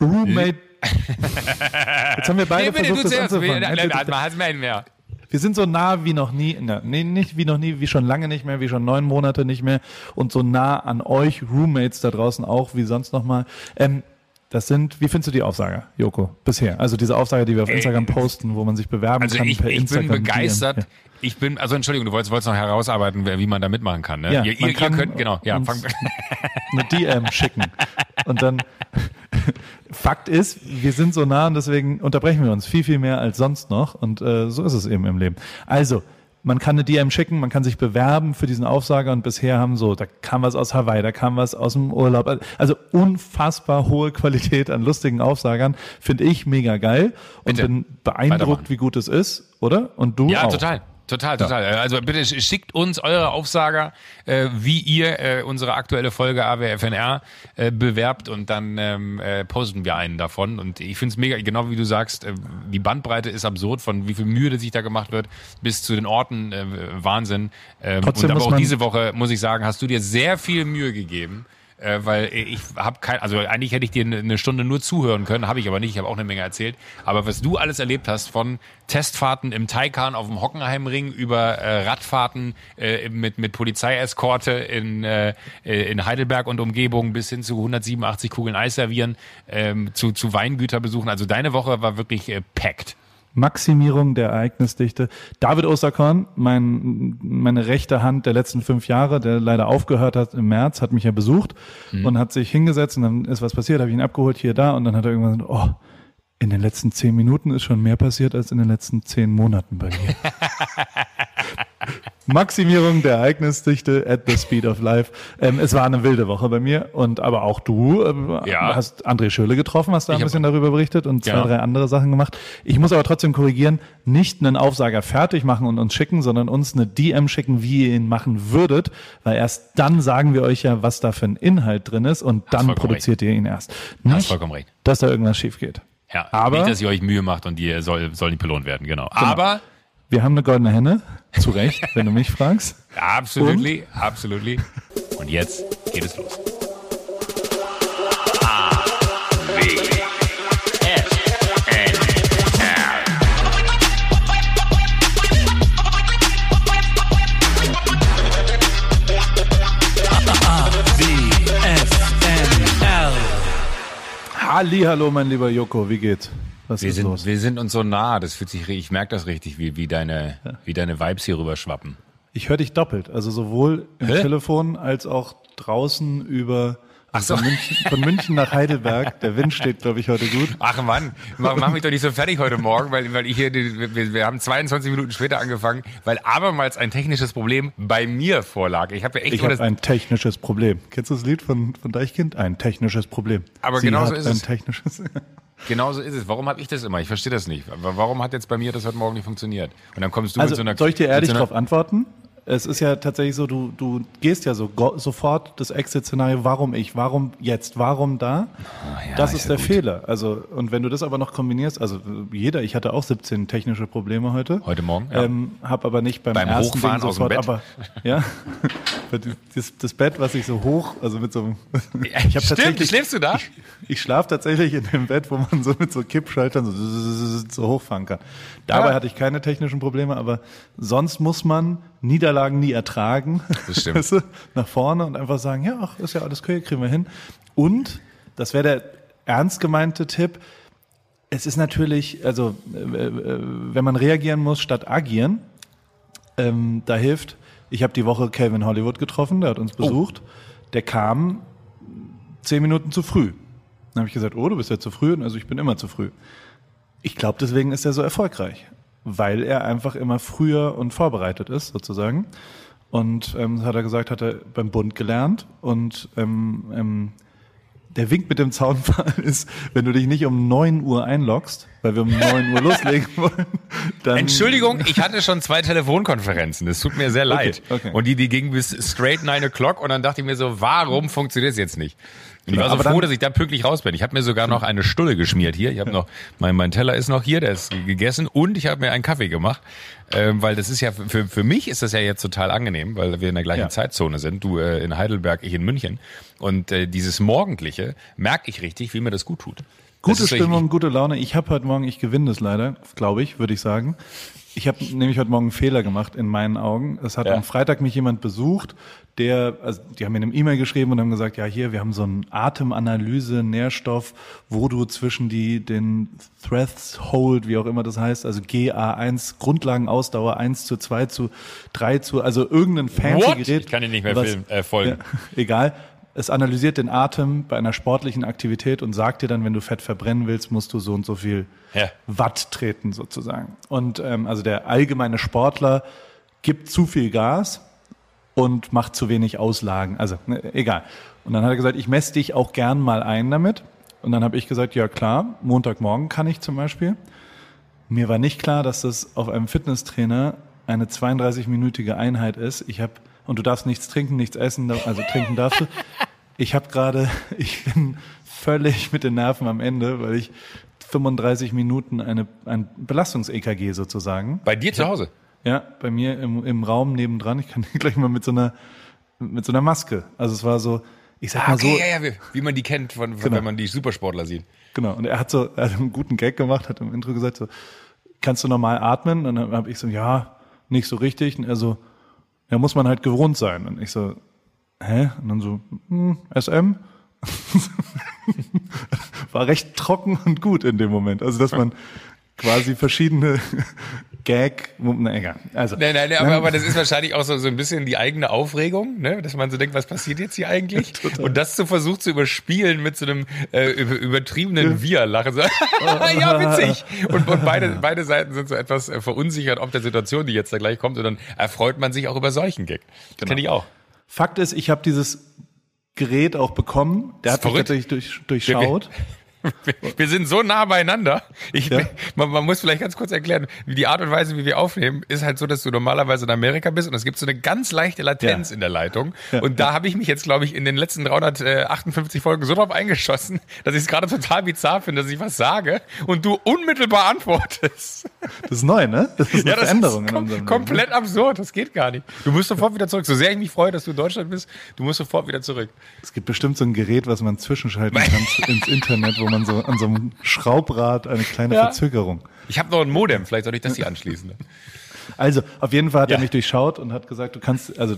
Roommate. Jetzt haben wir beide nee, versucht, das anzufangen. Nein, mehr. Wir sind so nah wie noch nie, nee, nicht wie noch nie, wie schon lange nicht mehr, wie schon neun Monate nicht mehr und so nah an euch Roommates da draußen auch wie sonst nochmal. Ähm, das sind, wie findest du die Aufsage, Joko, bisher? Also diese Aufsage, die wir auf Instagram posten, wo man sich bewerben also kann ich, per ich Instagram. Ich bin begeistert. Ja. Ich bin, also Entschuldigung, du wolltest, wolltest noch herausarbeiten, wie man da mitmachen kann. Ne? Ja, ihr, ihr, ihr könnt, genau, ja, fang. eine DM schicken. Und dann, Fakt ist, wir sind so nah und deswegen unterbrechen wir uns viel, viel mehr als sonst noch. Und äh, so ist es eben im Leben. Also, man kann eine DM schicken, man kann sich bewerben für diesen Aufsager und bisher haben so, da kam was aus Hawaii, da kam was aus dem Urlaub. Also unfassbar hohe Qualität an lustigen Aufsagern. Finde ich mega geil und Bitte. bin beeindruckt, wie gut es ist, oder? Und du ja, auch. Ja, total. Total, total. Ja. Also bitte schickt uns eure Aufsager, äh, wie ihr äh, unsere aktuelle Folge AWFNR äh, bewerbt und dann ähm, äh, posten wir einen davon. Und ich finde es mega, genau wie du sagst, äh, die Bandbreite ist absurd, von wie viel Mühe sich da gemacht wird, bis zu den Orten äh, Wahnsinn. Ähm, Trotzdem und aber auch diese Woche, muss ich sagen, hast du dir sehr viel Mühe gegeben äh, weil ich habe kein, also eigentlich hätte ich dir eine Stunde nur zuhören können, habe ich aber nicht, ich habe auch eine Menge erzählt. Aber was du alles erlebt hast, von Testfahrten im Taikan auf dem Hockenheimring über äh, Radfahrten äh, mit, mit Polizeieskorte in, äh, in Heidelberg und Umgebung bis hin zu 187 Kugeln Eis servieren, ähm, zu, zu Weingüterbesuchen. Also deine Woche war wirklich äh, packed. Maximierung der Ereignisdichte. David Osterkorn, mein, meine rechte Hand der letzten fünf Jahre, der leider aufgehört hat im März, hat mich ja besucht mhm. und hat sich hingesetzt und dann ist was passiert, habe ich ihn abgeholt, hier, da und dann hat er irgendwann gesagt, oh, in den letzten zehn Minuten ist schon mehr passiert als in den letzten zehn Monaten bei mir. Maximierung der Ereignisdichte at the speed of life. Ähm, es war eine wilde Woche bei mir und aber auch du äh, ja. hast André Schöle getroffen, hast da ein bisschen darüber berichtet und zwei, ja. drei andere Sachen gemacht. Ich muss aber trotzdem korrigieren, nicht einen Aufsager fertig machen und uns schicken, sondern uns eine DM schicken, wie ihr ihn machen würdet, weil erst dann sagen wir euch ja, was da für ein Inhalt drin ist und dann produziert recht. ihr ihn erst. Nicht, hast vollkommen recht. dass da irgendwas schief geht. Ja, aber nicht, dass ihr euch Mühe macht und die soll, soll nicht belohnt werden, genau. genau. Aber wir haben eine goldene Henne, zu Recht, wenn du mich fragst. Absolutely, absolutely. Und jetzt geht es los. Halli, hallo, mein lieber Joko, wie geht's? Was wir, ist sind, los? wir sind uns so nah, das fühlt sich, ich merke das richtig, wie, wie, deine, ja. wie deine Vibes hier rüber schwappen. Ich höre dich doppelt, also sowohl im Hä? Telefon als auch draußen über Ach so. von, München, von München nach Heidelberg. Der Wind steht, glaube ich, heute gut. Ach Mann, mach, mach mich doch nicht so fertig heute Morgen, weil, weil ich hier, wir, wir haben 22 Minuten später angefangen, weil abermals ein technisches Problem bei mir vorlag. Ich habe ja echt ich habe ein technisches Problem. Kennst du das Lied von, von Deichkind? Ein technisches Problem. Aber genau so ist ein es. Technisches. Genau so ist es. Warum habe ich das immer? Ich verstehe das nicht. Warum hat jetzt bei mir das heute Morgen nicht funktioniert? Und dann kommst du also, mit so einer. Soll ich dir ehrlich so darauf antworten? Es ist ja tatsächlich so, du, du gehst ja so sofort das Exit-Szenario, warum ich, warum jetzt, warum da? Oh, ja, das ist, der gut. Fehler. Also, und wenn du das aber noch kombinierst, also jeder, ich hatte auch 17 technische Probleme heute. Heute Morgen, ja. Ähm, hab aber nicht beim, beim ersten Hochfahren Ding sofort, aber, ja. das, das, Bett, was ich so hoch, also mit so einem, ich habe tatsächlich. Schläfst du da? Ich, ich schlafe tatsächlich in dem Bett, wo man so mit so Kippschaltern so, so hochfahren kann. Dabei ja. hatte ich keine technischen Probleme, aber sonst muss man Niederlagen nie ertragen. Das stimmt. Weißt du, nach vorne und einfach sagen, ja, ach, ist ja alles okay, kriegen wir hin. Und, das wäre der ernst gemeinte Tipp, es ist natürlich, also äh, äh, wenn man reagieren muss statt agieren, ähm, da hilft, ich habe die Woche Calvin Hollywood getroffen, der hat uns oh. besucht. Oh. Der kam zehn Minuten zu früh. Dann habe ich gesagt, oh, du bist ja zu früh. Also ich bin immer zu früh. Ich glaube, deswegen ist er so erfolgreich weil er einfach immer früher und vorbereitet ist, sozusagen. Und ähm, hat er gesagt, hat er beim Bund gelernt. Und ähm, ähm, der Wink mit dem Zaunpfahl ist, wenn du dich nicht um neun Uhr einloggst, weil wir um 9 Uhr loslegen wollen, dann. Entschuldigung, ich hatte schon zwei Telefonkonferenzen. Es tut mir sehr leid. okay. Und die, die gingen bis straight 9 o'clock und dann dachte ich mir so, warum funktioniert es jetzt nicht? Und ich war so froh, dass ich da pünktlich raus bin. Ich habe mir sogar noch eine Stulle geschmiert hier. Ich habe noch, mein, mein Teller ist noch hier, der ist gegessen und ich habe mir einen Kaffee gemacht. Ähm, weil das ist ja, für, für mich ist das ja jetzt total angenehm, weil wir in der gleichen Ja. Zeitzone sind. Du äh, in Heidelberg, ich in München. Und äh, dieses Morgendliche merke ich richtig, wie mir das gut tut. Gute Stimmung, gute Laune. Ich habe heute Morgen, ich gewinne das leider, glaube ich, würde ich sagen. Ich habe nämlich heute Morgen einen Fehler gemacht in meinen Augen. Es hat Ja. am Freitag mich jemand besucht, der, also die haben mir eine E-Mail geschrieben und haben gesagt, ja hier, wir haben so einen Atemanalyse, Nährstoff, wo du zwischen die den Threshold, wie auch immer das heißt, also GA1, Grundlagenausdauer 1 zu 2 zu 3 zu, also irgendein fancy What? Gerät. Ich kann dir nicht mehr was- filmen, äh, folgen. Ja, egal. Es analysiert den Atem bei einer sportlichen Aktivität und sagt dir dann, wenn du Fett verbrennen willst, musst du so und so viel Ja. Watt treten sozusagen. Und ähm, also der allgemeine Sportler gibt zu viel Gas und macht zu wenig Auslagen. Also ne, egal. Und dann hat er gesagt, ich messe dich auch gern mal ein damit. Und dann habe ich gesagt, ja klar, Montagmorgen kann ich zum Beispiel. Mir war nicht klar, dass das auf einem Fitnesstrainer eine 32-minütige Einheit ist. Ich habe und du darfst nichts trinken, nichts essen, also trinken darfst du. Ich habe gerade, ich bin völlig mit den Nerven am Ende, weil ich 35 Minuten eine ein Belastungs-EKG sozusagen. Bei dir zu Hause? Ja, bei mir im, im Raum nebendran. Ich kann gleich mal mit so einer mit so einer Maske. Also es war so, ich sag Ah, mal okay, so, ja, ja, wie, wie man die kennt, von, von, Genau. wenn man die Supersportler sieht. Genau. Und er hat so, er hat einen guten Gag gemacht, hat im Intro gesagt so, kannst du normal atmen? Und dann habe ich so, ja, nicht so richtig. Und er so, ja, muss man halt gewohnt sein. Und ich so, hä? Und dann so, hm, SM? War recht trocken und gut in dem Moment. Also, dass man quasi verschiedene Gag, na egal. Also, Nein, nein, nein aber, aber das ist wahrscheinlich auch so, so ein bisschen die eigene Aufregung, ne? dass man so denkt, was passiert jetzt hier eigentlich? Und das so versucht zu überspielen mit so einem äh, über, übertriebenen Wir-Lachen. So, ja, witzig. Und, und beide, beide Seiten sind so etwas äh, verunsichert ob der Situation, die jetzt da gleich kommt. Und dann erfreut man sich auch über solchen Gag. Das kenne ich auch. Fakt ist, ich habe dieses Gerät auch bekommen. Der hat mich tatsächlich durch, durchschaut. Wir, sind so nah beieinander. Ich, Ja. man, man muss vielleicht ganz kurz erklären, wie die Art und Weise, wie wir aufnehmen, ist halt so, dass du normalerweise in Amerika bist und es gibt so eine ganz leichte Latenz Ja. in der Leitung. Und da habe ich mich jetzt, glaube ich, in den letzten 358 Folgen so drauf eingeschossen, dass ich es gerade total bizarr finde, dass ich was sage und du unmittelbar antwortest. Das ist neu, ne? Das ist eine Ja, das Veränderung ist in kom unserem Leben. komplett absurd. Das geht gar nicht. Du musst sofort wieder zurück. So sehr ich mich freue, dass du in Deutschland bist, du musst sofort wieder zurück. Es gibt bestimmt so ein Gerät, was man zwischenschalten kann ins Internet, wo man so an so einem Schraubrad eine kleine Ja. Verzögerung. Ich habe noch ein Modem, vielleicht soll ich das hier anschließen. Also, auf jeden Fall hat Ja. er mich durchschaut und hat gesagt, du kannst, also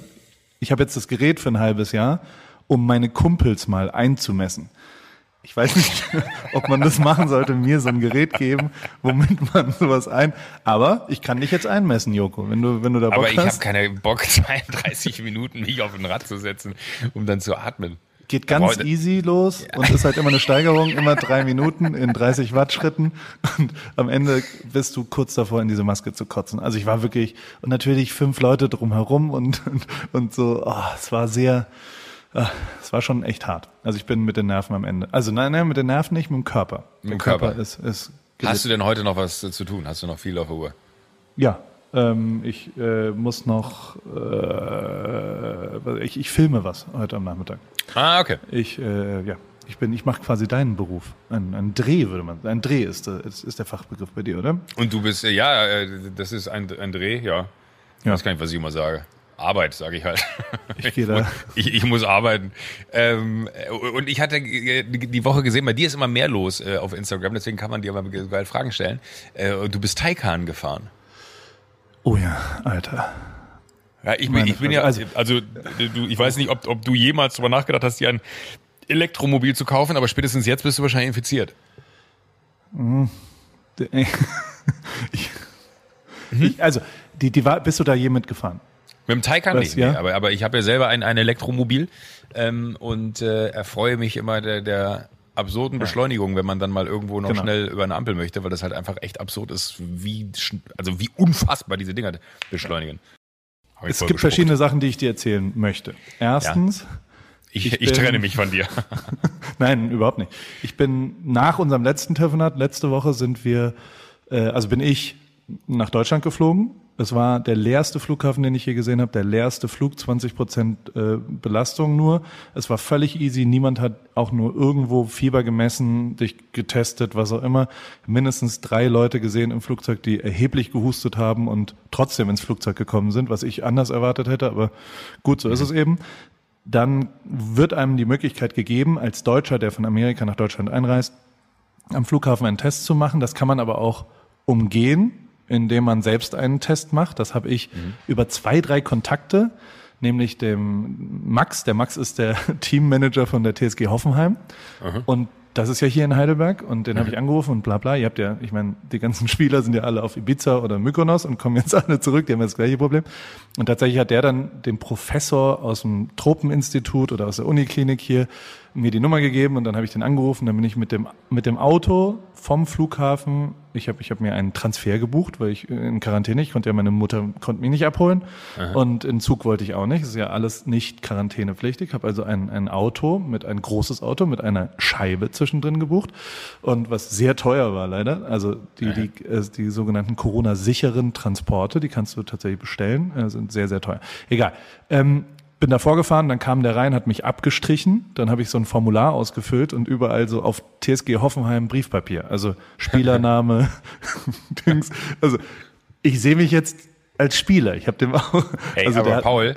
ich habe jetzt das Gerät für ein halbes Jahr, um meine Kumpels mal einzumessen. Ich weiß nicht, ob man das machen sollte, mir so ein Gerät geben, womit man sowas ein. Aber ich kann dich jetzt einmessen, Joko, wenn du, wenn du da Bock Aber ich habe keine Bock, 32 Minuten mich auf ein Rad zu setzen, um dann zu atmen. Geht ganz Aber- easy los und ist halt immer eine Steigerung, immer drei Minuten in 30 Watt Schritten und am Ende bist du kurz davor, in diese Maske zu kotzen. Also ich war wirklich, und natürlich fünf Leute drumherum und, und, und so, oh, es war sehr, ah, es war schon echt hart. Also ich bin mit den Nerven am Ende. Also nein, nein, mit den Nerven nicht, mit dem Körper. Mit dem Körper. ist, ist Hast du denn heute noch was äh, zu tun? Hast du noch viel auf der Uhr? Ja, ähm, ich äh, muss noch, äh, ich, ich filme was heute am Nachmittag. Ah, okay. Ich, äh, ja, ich bin, ich mache quasi deinen Beruf. Ein, ein Dreh würde man, ein Dreh ist, äh, ist, ist der Fachbegriff bei dir, oder? Und du bist, äh, ja, äh, das ist ein, ein Dreh, ja. Ich Ja. weiß gar nicht, was ich immer sage. Arbeit, sage ich halt. Ich gehe da. Ich, ich muss arbeiten. Ähm, äh, und ich hatte die Woche gesehen, bei dir ist immer mehr los äh, auf Instagram, deswegen kann man dir mal geil Fragen stellen. Äh, und du bist Taycan gefahren. Oh ja, Alter. Ja, ich bin, ich bin ja, also, also du, ich weiß nicht, ob, ob du jemals darüber nachgedacht hast, dir ein Elektromobil zu kaufen, aber spätestens jetzt bist du wahrscheinlich infiziert. ich, ich, also, die, die war, bist du da je mitgefahren? Mit dem Taycan Was, nicht, nee, ja? aber, aber ich habe ja selber ein, ein Elektromobil ähm, und äh, erfreue mich immer der, der absurden Beschleunigung, wenn man dann mal irgendwo noch Genau. schnell über eine Ampel möchte, weil das halt einfach echt absurd ist, wie, also wie unfassbar diese Dinger beschleunigen. Hab Es gibt verschiedene Sachen, die ich dir erzählen möchte. Erstens, Ich Ich, ich, ich trenne mich von dir. Nein, überhaupt nicht. Ich bin nach unserem letzten Telefonat, letzte Woche sind wir, äh, also bin ich nach Deutschland geflogen. Es war der leerste Flughafen, den ich je gesehen habe, der leerste Flug, 20 Prozent äh, Belastung nur. Es war völlig easy, niemand hat auch nur irgendwo Fieber gemessen, dich getestet, was auch immer. Mindestens drei Leute gesehen im Flugzeug, die erheblich gehustet haben und trotzdem ins Flugzeug gekommen sind, was ich anders erwartet hätte, aber gut, so ist es eben dann wird einem die Möglichkeit gegeben, als Deutscher, der von Amerika nach Deutschland einreist, am Flughafen einen Test zu machen. Das kann man aber auch umgehen, indem man selbst einen Test macht. Das habe ich mhm. über zwei, drei Kontakte, nämlich dem Max. Der Max ist der Teammanager von der TSG Hoffenheim. Mhm. Und das ist ja hier in Heidelberg und den mhm. habe ich angerufen und bla bla. Ihr habt ja, ich meine, die ganzen Spieler sind ja alle auf Ibiza oder Mykonos und kommen jetzt alle zurück, die haben das gleiche Problem. Und tatsächlich hat der dann dem Professor aus dem Tropeninstitut oder aus der Uniklinik hier mir die Nummer gegeben und dann habe ich den angerufen. Dann bin ich mit dem, mit dem Auto vom Flughafen, ich habe ich hab mir einen Transfer gebucht, weil ich in Quarantäne, ich konnte ja meine Mutter, konnte mich nicht abholen Aha. und in Zug wollte ich auch nicht. Das ist ja alles nicht quarantänepflichtig. Ich habe also ein, ein Auto, mit ein großes Auto mit einer Scheibe zwischendrin gebucht und was sehr teuer war leider. Also die, die, äh, die sogenannten Corona-sicheren Transporte, die kannst du tatsächlich bestellen, äh, sind sehr, sehr teuer. Egal. Ähm, bin da vorgefahren, dann kam der rein, hat mich abgestrichen, dann habe ich so ein Formular ausgefüllt und überall so auf TSG Hoffenheim Briefpapier, also Spielername, Dings. Also ich sehe mich jetzt als Spieler. Ich habe dem auch. Hey, also aber Paul,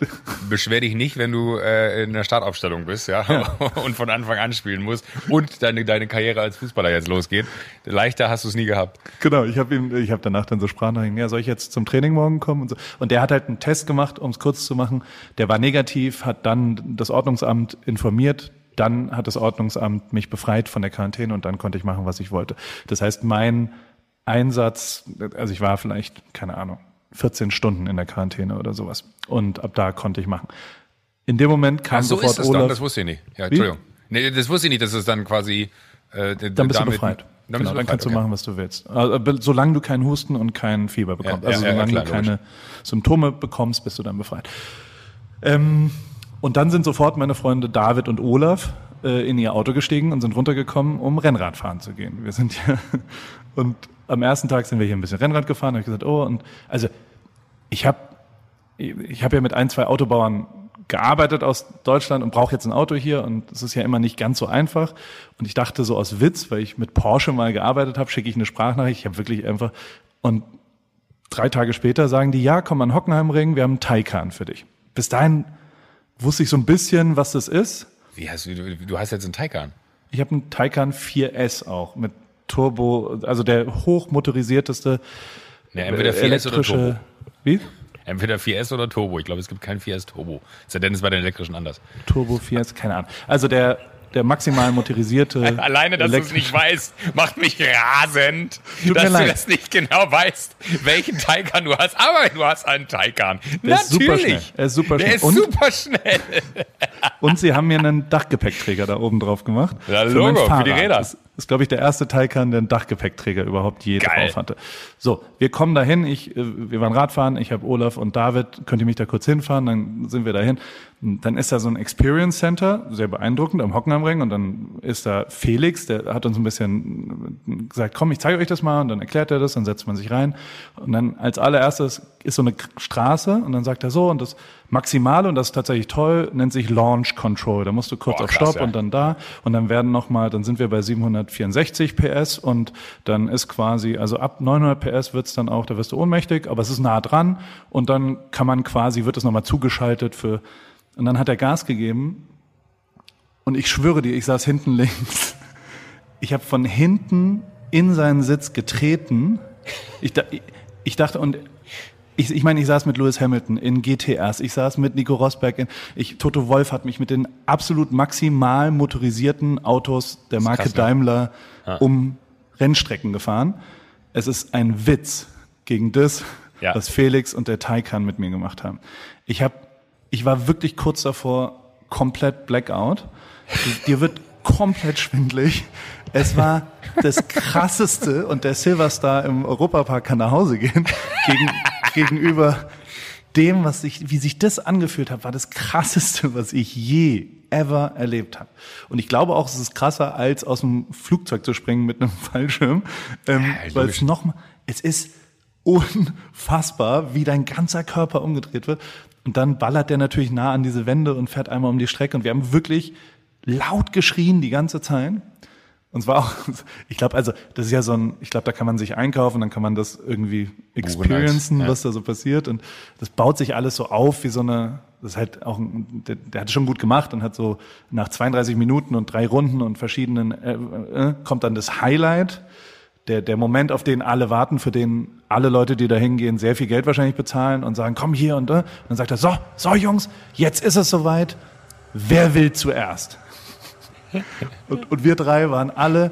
beschwer dich nicht, wenn du äh, in der Startaufstellung bist, ja, ja, und von Anfang an spielen musst und deine deine Karriere als Fußballer jetzt losgeht. Leichter hast du es nie gehabt. Genau, ich habe ihm, ich habe danach dann so Sprachnachrichten. Ja, soll ich jetzt zum Training morgen kommen und so. Und der hat halt einen Test gemacht, um es kurz zu machen. Der war negativ, hat dann das Ordnungsamt informiert. Dann hat das Ordnungsamt mich befreit von der Quarantäne und dann konnte ich machen, was ich wollte. Das heißt, mein Einsatz, also ich war vielleicht, keine Ahnung, 14 Stunden in der Quarantäne oder sowas. Und ab da konnte ich machen. In dem Moment kam Ach, so sofort ist das Olaf. Dann? Das wusste ich nicht. Ja, Entschuldigung. Nee, das wusste ich nicht, dass es dann quasi. Äh, dann bist du befreit. Dann, genau, dann kannst okay. du machen, was du willst. Also, solange du keinen Husten und keinen Fieber bekommst. Ja, also ja, solange ja, klar, du keine logisch. Symptome bekommst, bist du dann befreit. Ähm, und dann sind sofort meine Freunde David und Olaf äh, in ihr Auto gestiegen und sind runtergekommen, um Rennradfahren zu gehen. Wir sind ja und am ersten Tag sind wir hier ein bisschen Rennrad gefahren, habe ich gesagt, oh, und also ich habe ich hab ja mit ein, zwei Autobauern gearbeitet aus Deutschland und brauche jetzt ein Auto hier und es ist ja immer nicht ganz so einfach. Und ich dachte so aus Witz, weil ich mit Porsche mal gearbeitet habe, schicke ich eine Sprachnachricht. Ich habe wirklich einfach und drei Tage später sagen die, ja, komm an Hockenheimring, wir haben einen Taycan für dich. Bis dahin wusste ich so ein bisschen, was das ist. Wie hast du, du hast jetzt einen Taycan? Ich habe einen Taycan 4S auch mit Turbo, also der hochmotorisierteste ja, entweder 4S oder Turbo. Wie? Entweder 4S oder Turbo. Ich glaube, es gibt kein 4S Turbo. Sei denn, es bei den elektrischen anders. Turbo 4S, keine Ahnung. Also der, der maximal motorisierte. Alleine, dass du es nicht weißt, macht mich rasend, Tut dass du leid. das nicht genau weißt, welchen Taycan du hast. Aber du hast einen Taycan. Der Natürlich. Ist super schnell. Er ist super schnell. Der ist und, super schnell. und sie haben mir einen Dachgepäckträger da oben drauf gemacht. Ja, Logo, für, für die Räder. Das ist, glaube ich, der erste Taycan, der einen Dachgepäckträger überhaupt je Geil. drauf hatte. So, wir kommen dahin. Ich, äh, wir waren Radfahren. Ich habe Olaf und David. Könnt ihr mich da kurz hinfahren? Dann sind wir dahin. Dann ist da so ein Experience Center, sehr beeindruckend, am Hockenheimring. Und dann ist da Felix, der hat uns ein bisschen gesagt, komm, ich zeige euch das mal. Und dann erklärt er das, dann setzt man sich rein. Und dann als allererstes ist so eine Straße. Und dann sagt er so, und das Maximale, und das ist tatsächlich toll, nennt sich Launch Control. Da musst du kurz Boah, auf Stopp ja. und dann da. Und dann werden nochmal, dann sind wir bei 764 PS. Und dann ist quasi, also ab 900 PS wird's dann auch, da wirst du ohnmächtig, aber es ist nah dran. Und dann kann man quasi, wird es nochmal zugeschaltet für und dann hat er Gas gegeben und ich schwöre dir, ich saß hinten links. Ich habe von hinten in seinen Sitz getreten. Ich, ich dachte, und ich, ich meine, ich saß mit Lewis Hamilton in GTRs, ich saß mit Nico Rosberg in, ich, Toto Wolf hat mich mit den absolut maximal motorisierten Autos der Marke krass? Daimler ja. um Rennstrecken gefahren. Es ist ein Witz gegen das, ja. was Felix und der Taycan mit mir gemacht haben. Ich habe ich war wirklich kurz davor, komplett Blackout. Dir wird komplett schwindlig. Es war das krasseste und der Silverstar im Europapark kann nach Hause gehen gegen, gegenüber dem, was sich, wie sich das angefühlt hat, war das krasseste, was ich je ever erlebt habe. Und ich glaube auch, es ist krasser, als aus dem Flugzeug zu springen mit einem Fallschirm, ähm, Ja, weil es noch mal, es ist unfassbar, wie dein ganzer Körper umgedreht wird. Und dann ballert der natürlich nah an diese Wände und fährt einmal um die Strecke. Und wir haben wirklich laut geschrien die ganze Zeit. Und es war auch, ich glaube, also das ist ja so ein, ich glaube, da kann man sich einkaufen, dann kann man das irgendwie experiencen, ja. was da so passiert. Und das baut sich alles so auf wie so eine, das ist halt auch, ein, der, der hat es schon gut gemacht und hat so nach 32 Minuten und drei Runden und verschiedenen, äh, äh, kommt dann das Highlight, der, der Moment, auf den alle warten, für den alle Leute, die da hingehen, sehr viel Geld wahrscheinlich bezahlen und sagen, komm hier und da. Und dann sagt er, so, so Jungs, jetzt ist es soweit. Wer will zuerst? Und, und wir drei waren alle,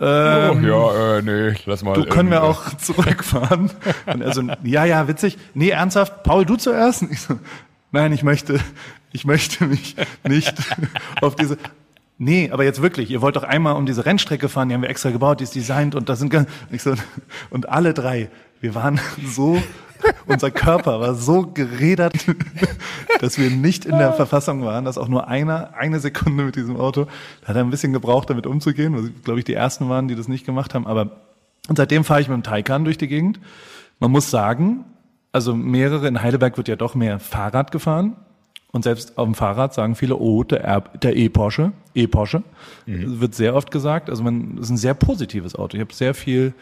ähm, oh, ja, äh, nee, lass mal. du können wir auch zurückfahren. Und er so, ja, ja, witzig. Nee, ernsthaft, Paul, du zuerst? Ich so, nein, ich möchte, ich möchte mich nicht auf diese, nee, aber jetzt wirklich, ihr wollt doch einmal um diese Rennstrecke fahren, die haben wir extra gebaut, die ist designt und da sind, ganz- ich so, und alle drei, wir waren so, unser Körper war so gerädert, dass wir nicht in der Verfassung waren, dass auch nur einer eine Sekunde mit diesem Auto, da hat er ein bisschen gebraucht, damit umzugehen, weil glaube ich die ersten waren, die das nicht gemacht haben, aber und seitdem fahre ich mit dem Taycan durch die Gegend. Man muss sagen, also mehrere, in Heidelberg wird ja doch mehr Fahrrad gefahren. Und selbst auf dem Fahrrad sagen viele, oh, der R- der E-Porsche, E-Porsche, Mhm. wird sehr oft gesagt. Also man, ist ein sehr positives Auto. Ich habe sehr viel,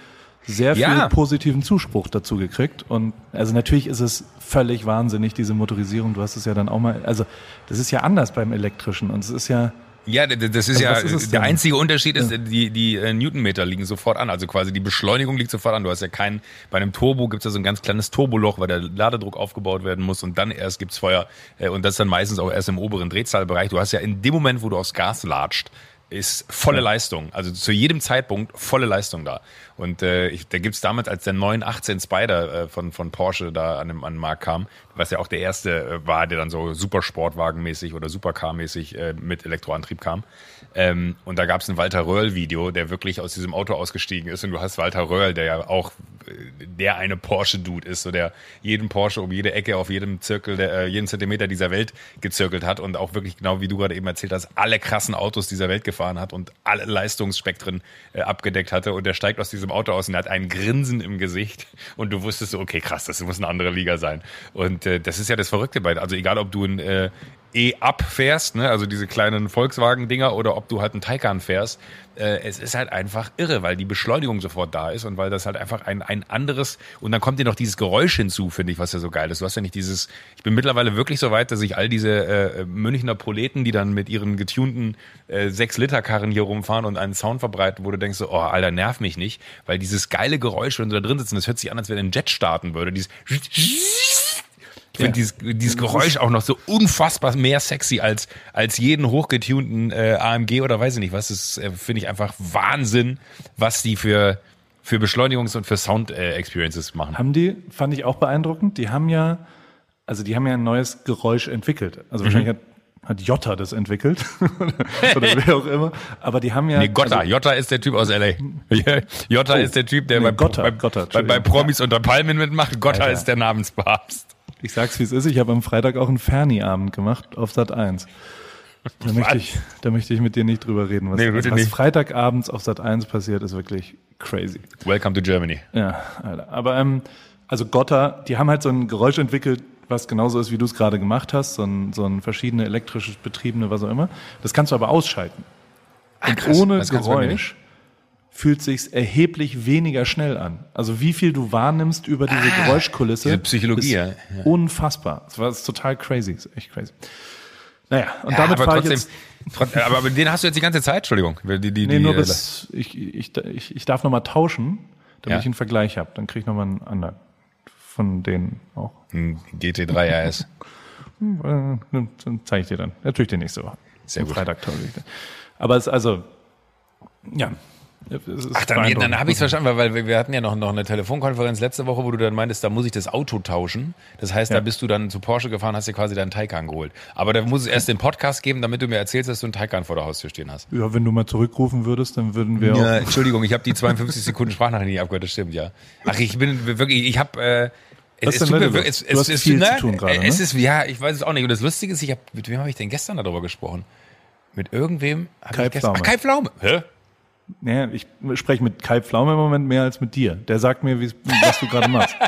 sehr viel Ja. positiven Zuspruch dazu gekriegt. Und also natürlich ist es völlig wahnsinnig, diese Motorisierung. Du hast es ja dann auch mal, also das ist ja anders beim Elektrischen. Und es ist ja, Ja, das ist Also ja, ist der einzige Unterschied ist, die, die äh, Newtonmeter liegen sofort an. Also quasi die Beschleunigung liegt sofort an. Du hast ja keinen, bei einem Turbo gibt's ja so ein ganz kleines Turboloch, weil der Ladedruck aufgebaut werden muss und dann erst gibt's Feuer. Äh, Und das dann meistens auch erst im oberen Drehzahlbereich. Du hast ja in dem Moment, wo du aufs Gas latscht, ist volle Leistung. Also zu jedem Zeitpunkt volle Leistung da. Und äh, ich, da gibt's damals, als der 918 Spider äh, von, von Porsche da an, dem, an den Markt kam, was ja auch der erste äh, war, der dann so super Sportwagenmäßig oder Supercar-mäßig äh, mit Elektroantrieb kam. Ähm, und da gab's ein Walter Röhrl-Video, der wirklich aus diesem Auto ausgestiegen ist. Und du hast Walter Röhrl, der ja auch äh, der eine Porsche-Dude ist, so der jeden Porsche um jede Ecke auf jedem Zirkel, der, äh, jeden Zentimeter dieser Welt gezirkelt hat und auch wirklich genau wie du gerade eben erzählt hast, alle krassen Autos dieser Welt gefahren hat und alle Leistungsspektren äh, abgedeckt hatte. Und der steigt aus diesem Auto aus und hat ein Grinsen im Gesicht. Und du wusstest so, okay, krass, das muss eine andere Liga sein. Und äh, das ist ja das Verrückte bei, also egal ob du ein äh, E-Up fährst, ne, also diese kleinen Volkswagen-Dinger, oder ob du halt einen Taycan fährst, äh, es ist halt einfach irre, weil die Beschleunigung sofort da ist und weil das halt einfach ein, ein anderes, und dann kommt dir noch dieses Geräusch hinzu, finde ich, was ja so geil ist. Du hast ja nicht dieses, ich bin mittlerweile wirklich so weit, dass ich all diese äh, Münchner Proleten, die dann mit ihren getunten äh, 6-Liter-Karren hier rumfahren und einen Sound verbreiten, wo du denkst so, oh, Alter, nerv mich nicht, weil dieses geile Geräusch, wenn du da drin sitzt, das hört sich an, als wenn ein Jet starten würde, dieses ich finde dieses, dieses Geräusch auch noch so unfassbar mehr sexy als, als jeden hochgetunten äh, AMG oder weiß ich nicht was. Das äh, finde ich einfach Wahnsinn, was die für, für Beschleunigungs- und für Sound-Experiences machen. haben die, fand ich auch beeindruckend, die haben ja, also die haben ja ein neues Geräusch entwickelt. Also Mhm. wahrscheinlich hat, hat Jota das entwickelt oder wer auch immer. Aber die haben ja. Nee, Gotta. Also, Jota ist der Typ aus L.A. Jota ist der Typ, der Nee, bei, Gotta, bei, Gotta, bei, bei. Promis unter Palmen mitmacht. Gotta Alter. ist der Namenspapst. Ich sag's wie es ist, ich habe am Freitag auch einen Ferni-Abend gemacht auf Sat 1. Da möchte, ich, da möchte ich mit dir nicht drüber reden. Was, Nee, was, nicht. Freitagabends auf Sat 1 passiert, ist wirklich crazy. Welcome to Germany. Ja, Alter. Aber ähm, also Gotta, die haben halt so ein Geräusch entwickelt, was genauso ist, wie du es gerade gemacht hast, so ein, so ein verschiedene elektrisch betriebene, was auch immer. Das kannst du aber ausschalten. Und krass. ohne Geräusch fühlt sich's erheblich weniger schnell an. Also wie viel du wahrnimmst über diese Geräuschkulisse. Ah, diese Psychologie, ist ja. Unfassbar. Das war das total crazy, das ist echt crazy. Naja, und Ja, damit aber trotzdem, jetzt. trotz, aber, aber den hast du jetzt die ganze Zeit, Entschuldigung. Die, die, Nee, die, nur äh, bis ich, ich, ich, ich darf nochmal tauschen, damit Ja. ich einen Vergleich habe. Dann kriege ich nochmal einen anderen von denen auch. ein GT3 RS. Äh, Dann zeige ich dir dann. Natürlich die nächste Woche. Sehr gut. Freitag tausche ich dann. Aber es ist also, ja. Es Ach, dann, dann habe ich es verstanden, weil, weil wir- hatten ja noch, noch eine Telefonkonferenz letzte Woche, wo du dann meintest, da muss ich das Auto tauschen. Das heißt, da Ja. bist du dann zu Porsche gefahren, hast dir quasi deinen Taycan geholt. Aber da muss es erst den Podcast geben, damit du mir erzählst, dass du einen Taycan vor der Haustür stehen hast. Ja, wenn du mal zurückrufen würdest, dann würden wir Ja, auch. Entschuldigung, ich habe die 52 Sekunden Sprachnachricht nicht abgehört, das stimmt, ja. Ach, ich bin wirklich, ich habe, äh, Was es, denn tut mir es, Du es, hast es, viel ne, zu tun gerade, Es ne? ist, ja, ich weiß es auch nicht. Und das Lustige ist, ich hab, mit wem habe ich denn gestern darüber gesprochen? Mit irgendwem? Kai ich gestern, Pflaume. Ach, Kai Pflaume. Hä? Ja, ich spreche mit Kai Pflaume im Moment mehr als mit dir. Der sagt mir, was du gerade machst.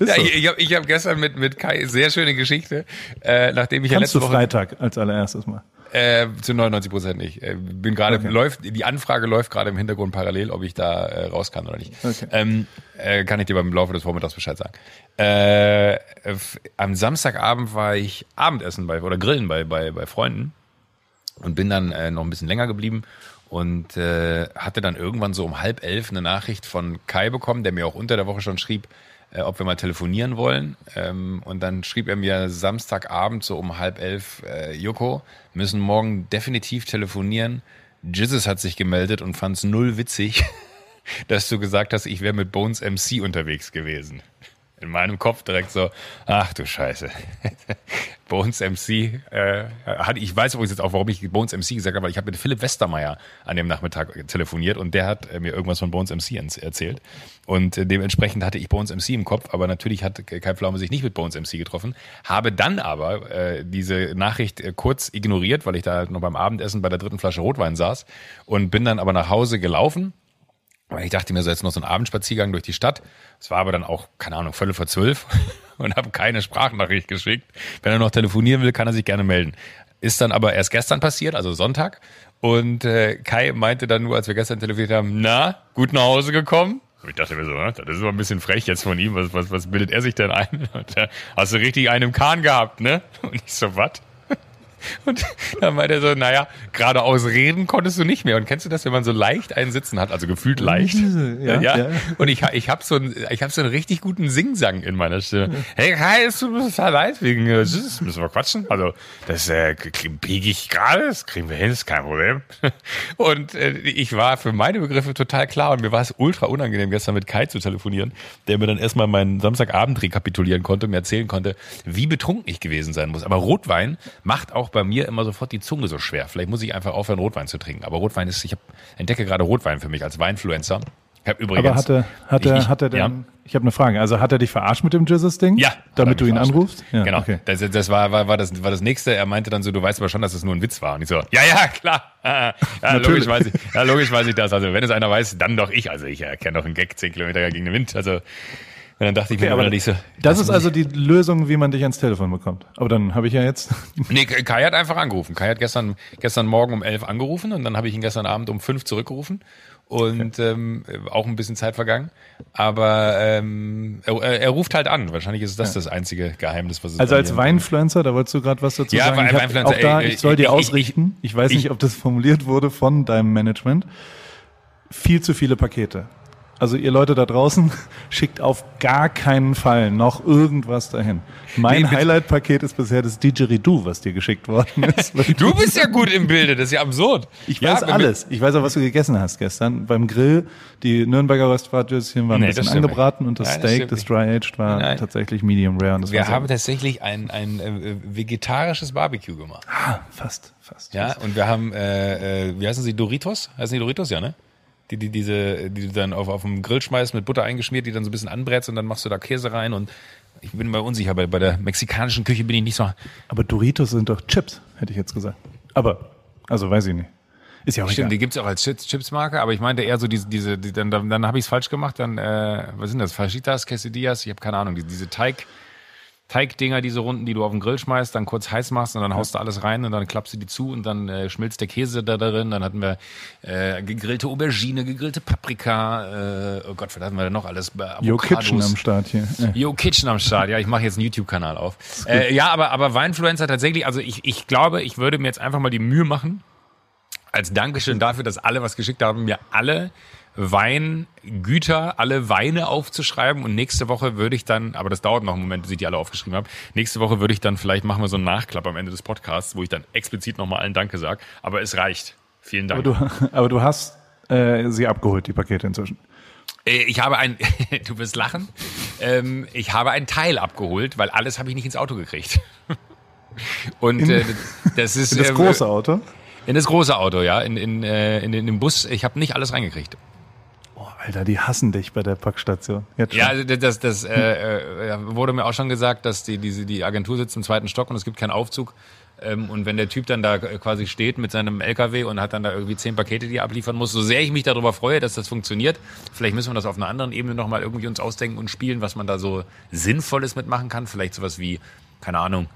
Ja, so. ich habe hab gestern mit, mit Kai sehr schöne Geschichte, äh, nachdem ich ja Kannst letzte du Woche Freitag als allererstes mal. Äh, zu 99 Prozent nicht. Äh, bin gerade Okay. läuft die Anfrage läuft gerade im Hintergrund parallel, ob ich da äh, raus kann oder nicht. Okay. Ähm, äh, kann ich dir beim Laufe des Vormittags Bescheid sagen. Äh, am Samstagabend war ich Abendessen bei oder Grillen bei bei bei Freunden und bin dann äh, noch ein bisschen länger geblieben und äh, hatte dann irgendwann so um halb elf eine Nachricht von Kai bekommen, der mir auch unter der Woche schon schrieb, äh, ob wir mal telefonieren wollen. Ähm, und dann schrieb er mir Samstagabend so um halb elf, äh, Joko, müssen morgen definitiv telefonieren. Jizzes hat sich gemeldet und fand es null witzig, dass du gesagt hast, ich wäre mit Bones MC unterwegs gewesen. In meinem Kopf direkt so, ach du Scheiße. Bones MC, äh, hat, ich weiß übrigens jetzt auch, warum ich Bones MC gesagt habe, weil ich habe mit Philipp Westermeier an dem Nachmittag telefoniert und der hat äh, mir irgendwas von Bones MC erzählt. Und äh, dementsprechend hatte ich Bones MC im Kopf, aber natürlich hat Kai Pflaume sich nicht mit Bones MC getroffen. Habe dann aber äh, diese Nachricht äh, kurz ignoriert, weil ich da halt noch beim Abendessen bei der dritten Flasche Rotwein saß und bin dann aber nach Hause gelaufen weil ich dachte mir so jetzt noch so ein Abendspaziergang durch die Stadt. Es war aber dann auch, keine Ahnung, Viertel vor zwölf und habe keine Sprachnachricht geschickt. Wenn er noch telefonieren will, kann er sich gerne melden. Ist dann aber erst gestern passiert, also Sonntag. Und äh, Kai meinte dann nur, als wir gestern telefoniert haben, na, gut nach Hause gekommen? Und ich dachte mir so, ne, das ist aber ein bisschen frech jetzt von ihm. Was, was, was bildet er sich denn ein? Und, äh, hast du richtig einen im Kahn gehabt, ne? Und ich so, was? Und dann meinte er so, naja, geradeaus reden konntest du nicht mehr. Und kennst du das, wenn man so leicht einen Sitzen hat, also gefühlt leicht? Ja, ja. Und ich, ich habe so, einen- ich hab so einen richtig guten Singsang in meiner Stimme. Hey, Kai, es tut mir total leid wegen, äh, das müssen wir quatschen. Also, das äh, biege ich gerade, das kriegen wir hin, ist kein Problem. Und äh, ich war für meine Begriffe total klar und mir war es ultra unangenehm, gestern mit Kai zu telefonieren, der mir dann erstmal meinen Samstagabend rekapitulieren konnte und mir erzählen konnte, wie betrunken ich gewesen sein muss. Aber Rotwein macht auch bei mir immer sofort die Zunge so schwer. Vielleicht muss ich einfach aufhören, Rotwein zu trinken. Aber Rotwein ist, ich hab, entdecke gerade Rotwein für mich als Weinfluencer. Ich habe übrigens. Aber hat er, hat er, Ich- ich- hat er denn, ja. ich habe eine Frage, also hat er dich verarscht mit dem Jizzes-Ding? Ja. Damit du ihn verarscht. anrufst? Ja, genau. Okay. Das, das war, war, war, das, war das nächste. Er meinte dann so, du weißt aber schon, dass es nur ein Witz war. Und ich so, ja, ja, klar. Ja, logisch weiß ich, ja, logisch weiß ich das. Also wenn es einer weiß, dann doch ich. Also ich erkenne doch einen Gag 10 Kilometer gegen den Wind. Also und dann dachte ich mir aber aber nicht so. Das ist also die Lösung, wie man dich ans Telefon bekommt. Aber dann habe ich ja jetzt. Nee, Kai hat einfach angerufen. Kai hat gestern, gestern Morgen um 11 angerufen und dann habe ich ihn gestern Abend um 5 zurückgerufen. Und ähm, auch ein bisschen Zeit vergangen. Aber ähm, er, er ruft halt an. Wahrscheinlich ist das das einzige Geheimnis, was es Also als Weinfluencer, da wolltest du gerade was dazu Ja, sagen. Ich hab Weinfluencer, auch da, ey, ich soll ich- dir ich- ausrichten. Ich, weiß ich- nicht, ob das formuliert wurde von deinem Management. Viel zu viele Pakete. Also ihr Leute da draußen, schickt auf gar keinen Fall noch irgendwas dahin. Mein Nee. Highlight-Paket ist bisher das Didgeridoo, was dir geschickt worden ist. Du bist ja gut im Bilde, das ist ja absurd. Ich ja, weiß wir- alles. Ich weiß auch, was du gegessen hast gestern. Beim Grill, die Nürnberger Röstbratwürstchen waren Nee, ein bisschen das angebraten und das Nein, das Steak, stimmt das Dry-Aged, war Nein. tatsächlich medium rare. Und das Wir haben tatsächlich ein, ein äh, vegetarisches Barbecue gemacht. Ah, fast, fast. Ja, und wir haben, äh, äh, wie heißen sie, Doritos? Heißen die Doritos, ja, ne? Die, die, diese, die du dann auf, auf dem Grill schmeißt, mit Butter eingeschmiert, die dann so ein bisschen anbrätst und dann machst du da Käse rein und ich bin mal unsicher, bei, bei der mexikanischen Küche bin ich nicht so. Aber Doritos sind doch Chips, hätte ich jetzt gesagt. Aber, also weiß ich nicht. Ist ja auch Stimmt, die egal. gibt's auch als Chips, Chipsmarke, aber ich meinte eher so diese, diese die, dann, dann, dann habe ich es falsch gemacht, dann, äh, was sind das, Fajitas, Quesadillas, ich habe keine Ahnung, die, diese Teig, Teigdinger, diese Runden, die du auf den Grill schmeißt, dann kurz heiß machst und dann haust du alles rein und dann klappst du die zu und dann äh, schmilzt der Käse da darin. Dann hatten wir äh, gegrillte Aubergine, gegrillte Paprika, äh, oh Gott, was hatten wir denn noch alles? Äh, Yo Avocados. Kitchen am Start hier. Ja. Yo Kitchen am Start, ja, ich mache jetzt einen YouTube-Kanal auf. Äh, ja, aber, aber Weinfluencer tatsächlich, also ich, ich glaube, ich würde mir jetzt einfach mal die Mühe machen, als Dankeschön dafür, dass alle was geschickt haben, mir alle Weingüter, alle Weine aufzuschreiben und nächste Woche würde ich dann, aber das dauert noch einen Moment, bis ich die alle aufgeschrieben habe, nächste Woche würde ich dann, vielleicht machen wir so einen Nachklapp am Ende des Podcasts, wo ich dann explizit nochmal allen Danke sage, aber es reicht. Vielen Dank. Aber, du, aber du hast äh, sie abgeholt, die Pakete inzwischen. Äh, Ich habe ein, du wirst lachen, ähm, ich habe ein Teil abgeholt, weil alles habe ich nicht ins Auto gekriegt. Und äh, das ist In das äh, große Auto. in das große Auto, ja, in, in, äh, in, in den Bus. Ich habe nicht alles reingekriegt. Alter, die hassen dich bei der Packstation. Jetzt schon. Ja, das, das äh, äh, wurde mir auch schon gesagt, dass die, diese, die Agentur sitzt im zweiten Stock und es gibt keinen Aufzug. Ähm, und wenn der Typ dann da quasi steht mit seinem LKW und hat dann da irgendwie zehn Pakete, die er abliefern muss, so sehr ich mich darüber freue, dass das funktioniert, vielleicht müssen wir das auf einer anderen Ebene nochmal irgendwie uns ausdenken und spielen, was man da so Sinnvolles mitmachen kann. Vielleicht sowas wie, keine Ahnung,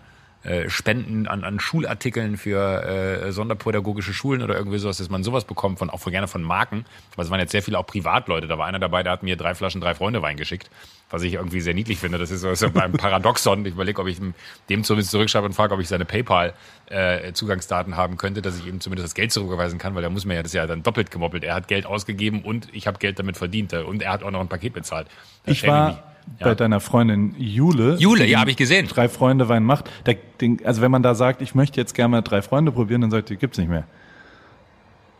äh, Spenden an, an Schulartikeln für äh, sonderpädagogische Schulen oder irgendwie sowas, dass man sowas bekommt, von, auch gerne von Marken. Aber es waren jetzt sehr viele auch Privatleute. Da war einer dabei, der hat mir drei Flaschen, drei Freunde Wein geschickt, was ich irgendwie sehr niedlich finde. Das ist so, so beim Paradoxon. Ich überlege, ob ich dem zumindest zurückschreibe und frage, ob ich seine PayPal-Zugangsdaten äh, haben könnte, dass ich ihm zumindest das Geld zurückweisen kann, weil er muss mir ja das ja dann doppelt gemoppelt. Er hat Geld ausgegeben und ich habe Geld damit verdient und er hat auch noch ein Paket bezahlt. Das ich war ja. bei deiner Freundin Jule. Jule, ja, habe ich gesehen. Drei Freunde Wein macht. Der, den, also wenn man da sagt, ich möchte jetzt gerne mal drei Freunde probieren, dann sagt ihr, gibt's nicht mehr.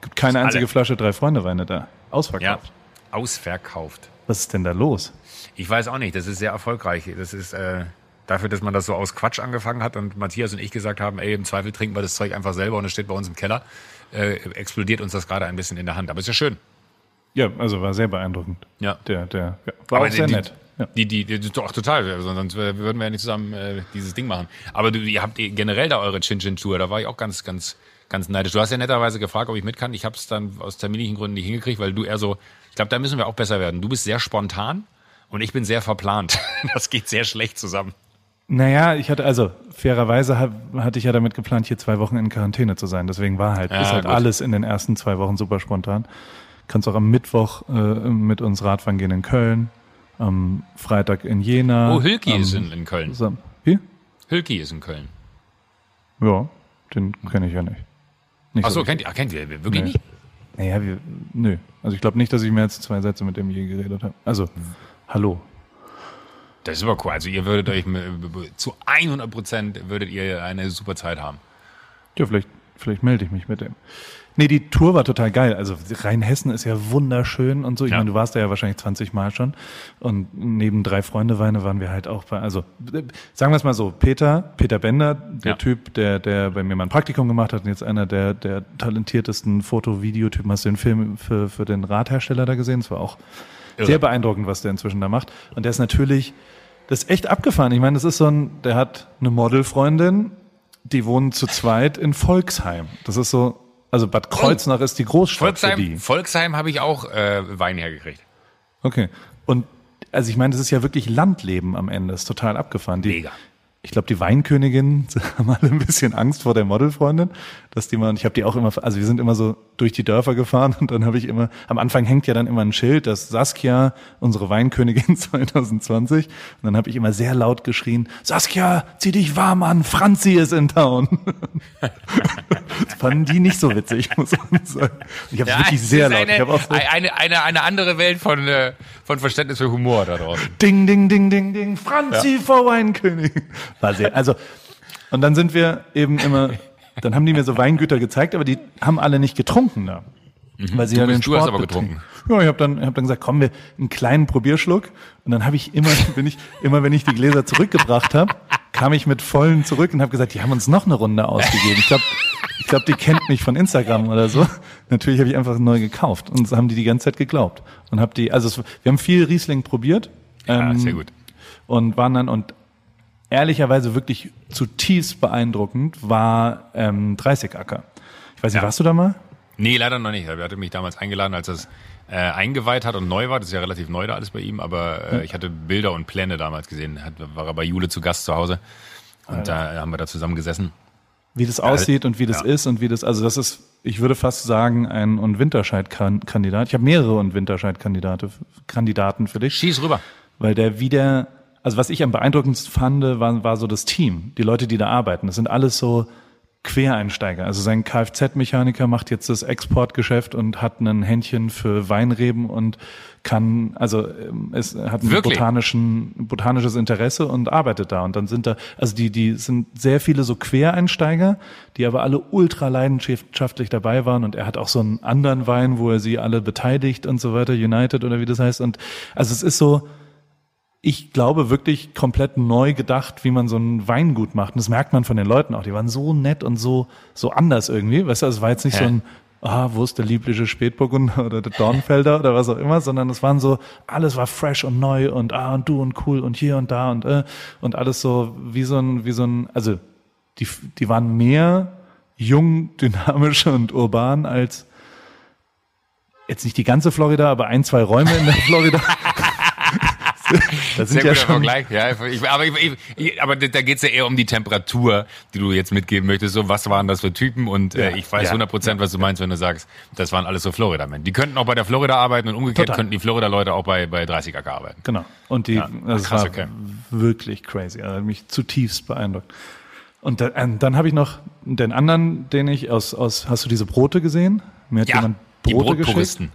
Gibt keine einzige alle. Flasche drei Freunde Weine da. Ausverkauft. Ja, ausverkauft. Was ist denn da los? Ich weiß auch nicht. Das ist sehr erfolgreich. Das ist äh, dafür, dass man das so aus Quatsch angefangen hat und Matthias und ich gesagt haben, ey, im Zweifel trinken wir das Zeug einfach selber und es steht bei uns im Keller. Äh, explodiert uns das gerade ein bisschen in der Hand. Aber ist ja schön. Ja, also war sehr beeindruckend. Ja. Der, der, ja, war Aber auch sehr die, nett. Ja. Die, die, die, doch, total, sonst würden wir ja nicht zusammen äh, dieses Ding machen. Aber du, ihr habt generell da eure Chin-Chin-Tour, da war ich auch ganz, ganz, ganz neidisch. Du hast ja netterweise gefragt, ob ich mit kann. Ich habe es dann aus terminlichen Gründen nicht hingekriegt, weil du eher so, ich glaube, da müssen wir auch besser werden. Du bist sehr spontan und ich bin sehr verplant. Das geht sehr schlecht zusammen. Naja, ich hatte, also fairerweise hab, hatte ich ja damit geplant, hier zwei Wochen in Quarantäne zu sein. Deswegen war halt, ja, ist halt gut. alles in den ersten zwei Wochen super spontan. Kannst auch am Mittwoch äh, mit uns Radfahren gehen in Köln am Freitag in Jena. Oh, Hülki ist in, in Köln. Wie? Hülki ist in Köln. Ja, den kenne ich ja nicht. nicht Ach so, kennt, ihr, kennt ihr wirklich nee. nicht? Naja, wir, nö. Also ich glaube nicht, dass ich mehr als zwei Sätze mit dem je geredet habe. Also, hallo. Das ist aber cool. Also ihr würdet euch zu 100 Prozent würdet ihr eine super Zeit haben. Ja, vielleicht, vielleicht melde ich mich mit dem. Nee, die Tour war total geil. Also Rheinhessen ist ja wunderschön und so. Ich ja. meine, du warst da ja wahrscheinlich 20 Mal schon. Und neben drei Freunde Weine waren wir halt auch bei, also sagen wir es mal so, Peter, Peter Bender, der ja. Typ, der, der bei mir mal ein Praktikum gemacht hat und jetzt einer der, der talentiertesten Foto-Videotypen. Hast du den Film für, für den Radhersteller da gesehen? Das war auch Irre. sehr beeindruckend, was der inzwischen da macht. Und der ist natürlich, das ist echt abgefahren. Ich meine, das ist so ein, der hat eine Modelfreundin, die wohnen zu zweit in Volksheim. Das ist so, also Bad Kreuznach oh. ist die Großstadt Volksheim, für die. Volksheim habe ich auch äh, Wein hergekriegt. Okay. Und also ich meine, das ist ja wirklich Landleben am Ende. Das ist total abgefahren. Die, Mega ich glaube, die Weinkönigin haben alle ein bisschen Angst vor der Modelfreundin, dass die mal, ich habe die auch immer, also wir sind immer so durch die Dörfer gefahren und dann habe ich immer, am Anfang hängt ja dann immer ein Schild, dass Saskia, unsere Weinkönigin 2020, und dann habe ich immer sehr laut geschrien, Saskia, zieh dich warm an, Franzi ist in Town. das fanden die nicht so witzig, muss man sagen. Ich habe ja, wirklich sehr laut. Eine, ich hab auch so eine, eine, eine andere Welt von, äh, von Verständnis für Humor da draußen. Ding, ding, ding, ding, ding, Franzi ja. vor Weinkönigin. War sehr, also, und dann sind wir eben immer, dann haben die mir so Weingüter gezeigt, aber die haben alle nicht getrunken da. Mhm. Weil sie du ja bist, den Sport du hast aber getrunken. Ja, ich habe dann, hab dann gesagt, komm, wir einen kleinen Probierschluck. Und dann habe ich immer, bin ich immer, wenn ich die Gläser zurückgebracht habe, kam ich mit vollen zurück und habe gesagt, die haben uns noch eine Runde ausgegeben. Ich glaube, ich glaube, die kennt mich von Instagram oder so. Natürlich habe ich einfach neu gekauft und das haben die die ganze Zeit geglaubt und habe die, also es, wir haben viel Riesling probiert. Ja, ähm, sehr gut. Und waren dann und ehrlicherweise wirklich zutiefst beeindruckend war ähm, 30 Acker. Ich weiß nicht, ja. warst du da mal? Nee, leider noch nicht. Er hatte mich damals eingeladen, als das äh, eingeweiht hat und neu war. Das ist ja relativ neu da alles bei ihm, aber äh, ich hatte Bilder und Pläne damals gesehen. Hat, war er bei Jule zu Gast zu Hause und da haben wir da zusammen gesessen. Wie das aussieht und wie das ja. ist und wie das, also das ist, ich würde fast sagen, ein und Winterscheid-Kandidat. Ich habe mehrere und Winterscheid-Kandidaten für dich. Schieß rüber. Weil der wieder also was ich am beeindruckendsten fand, war, war so das Team, die Leute, die da arbeiten. Das sind alles so Quereinsteiger. Also sein Kfz-Mechaniker macht jetzt das Exportgeschäft und hat ein Händchen für Weinreben und kann, also ähm, es hat ein botanischen, botanisches Interesse und arbeitet da. Und dann sind da, also die, die sind sehr viele so Quereinsteiger, die aber alle ultra leidenschaftlich dabei waren. Und er hat auch so einen anderen Wein, wo er sie alle beteiligt und so weiter, United oder wie das heißt. Und also es ist so, ich glaube, wirklich komplett neu gedacht, wie man so ein Weingut macht. Und das merkt man von den Leuten auch. Die waren so nett und so, so anders irgendwie. Weißt du, es war jetzt nicht Hä? so ein ah, wo ist der liebliche Spätburgunder oder der Dornfelder oder was auch immer, sondern es waren so, alles war fresh und neu und ah und du und cool und hier und da und äh, und alles so wie so ein, wie so ein, also die, die waren mehr jung, dynamisch und urban als jetzt nicht die ganze Florida, aber ein, zwei Räume in der Florida. das sind Sehr ja guter Vergleich. Ja, ich, aber, ich, ich, aber da geht's ja eher um die Temperatur, die du jetzt mitgeben möchtest. So, was waren das für Typen? Und äh, ich weiß ja, 100 Prozent, was du meinst, wenn du sagst, das waren alles so Florida-Men. Die könnten auch bei der Florida arbeiten und umgekehrt Total. könnten die Florida-Leute auch bei, bei 30 AK arbeiten. Genau. Und die, ja, das krass, war okay. wirklich crazy. Also mich zutiefst beeindruckt. Und dann, äh, dann habe ich noch den anderen, den ich aus, aus, hast du diese Brote gesehen? Mir hat ja, jemand Brote die geschickt.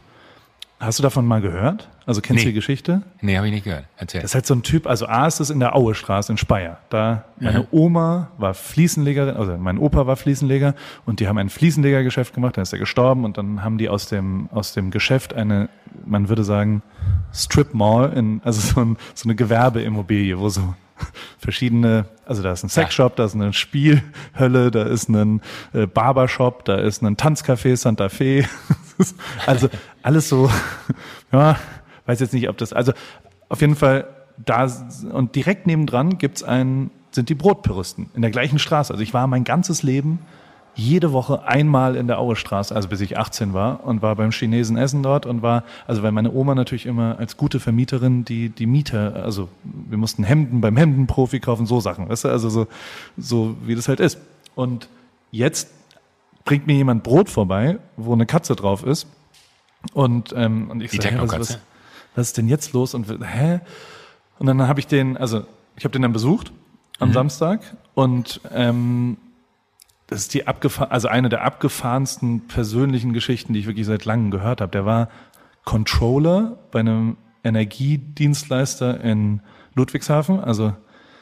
Hast du davon mal gehört? Also kennst du die Geschichte? Nee, habe ich nicht gehört. Erzähl. Das ist halt so ein Typ, also A ist es in der Auestraße in Speyer. Da meine mhm. Oma war Fliesenlegerin, also mein Opa war Fliesenleger und die haben ein Fliesenlegergeschäft gemacht, dann ist er gestorben und dann haben die aus dem, aus dem Geschäft eine, man würde sagen, Strip Mall, in, also so, ein, so eine Gewerbeimmobilie, wo so verschiedene, also da ist ein Sexshop, da ist eine Spielhölle, da ist ein äh, Barbershop, da ist ein Tanzcafé Santa Fe. also alles so, ja, weiß jetzt nicht, ob das, also auf jeden Fall da und direkt nebendran gibt's ein, sind die Brotpüristen in der gleichen Straße. Also ich war mein ganzes Leben jede Woche einmal in der Auestraße, also bis ich 18 war und war beim Chinesen essen dort und war, also weil meine Oma natürlich immer als gute Vermieterin die, die Mieter, also wir mussten Hemden beim Hemdenprofi kaufen, so Sachen, weißt du, also so, so wie das halt ist. Und jetzt bringt mir jemand Brot vorbei, wo eine Katze drauf ist und, ähm, und ich sage, was, was, was ist denn jetzt los und hä? Und dann habe ich den, also ich habe den dann besucht am mhm. Samstag und ähm, das ist die abgefahren, also eine der abgefahrensten persönlichen Geschichten, die ich wirklich seit langem gehört habe. Der war Controller bei einem Energiedienstleister in Ludwigshafen, also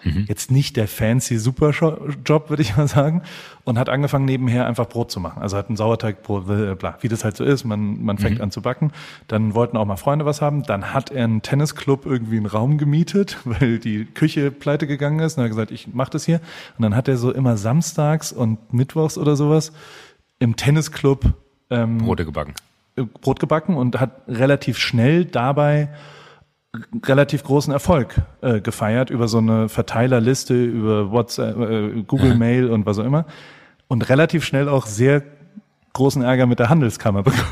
Mhm. Jetzt nicht der fancy Superjob, würde ich mal sagen. Und hat angefangen, nebenher einfach Brot zu machen. Also hat ein Sauerteigbrot, bla, wie das halt so ist. Man, man fängt mhm. an zu backen. Dann wollten auch mal Freunde was haben. Dann hat er einen Tennisclub irgendwie einen Raum gemietet, weil die Küche pleite gegangen ist. Und er hat gesagt, ich mach das hier. Und dann hat er so immer samstags und mittwochs oder sowas im Tennisclub ähm, Brote gebacken. Brot gebacken und hat relativ schnell dabei relativ großen Erfolg äh, gefeiert über so eine Verteilerliste, über WhatsApp, äh, Google. Mail und was auch immer. Und relativ schnell auch sehr großen Ärger mit der Handelskammer bekommen.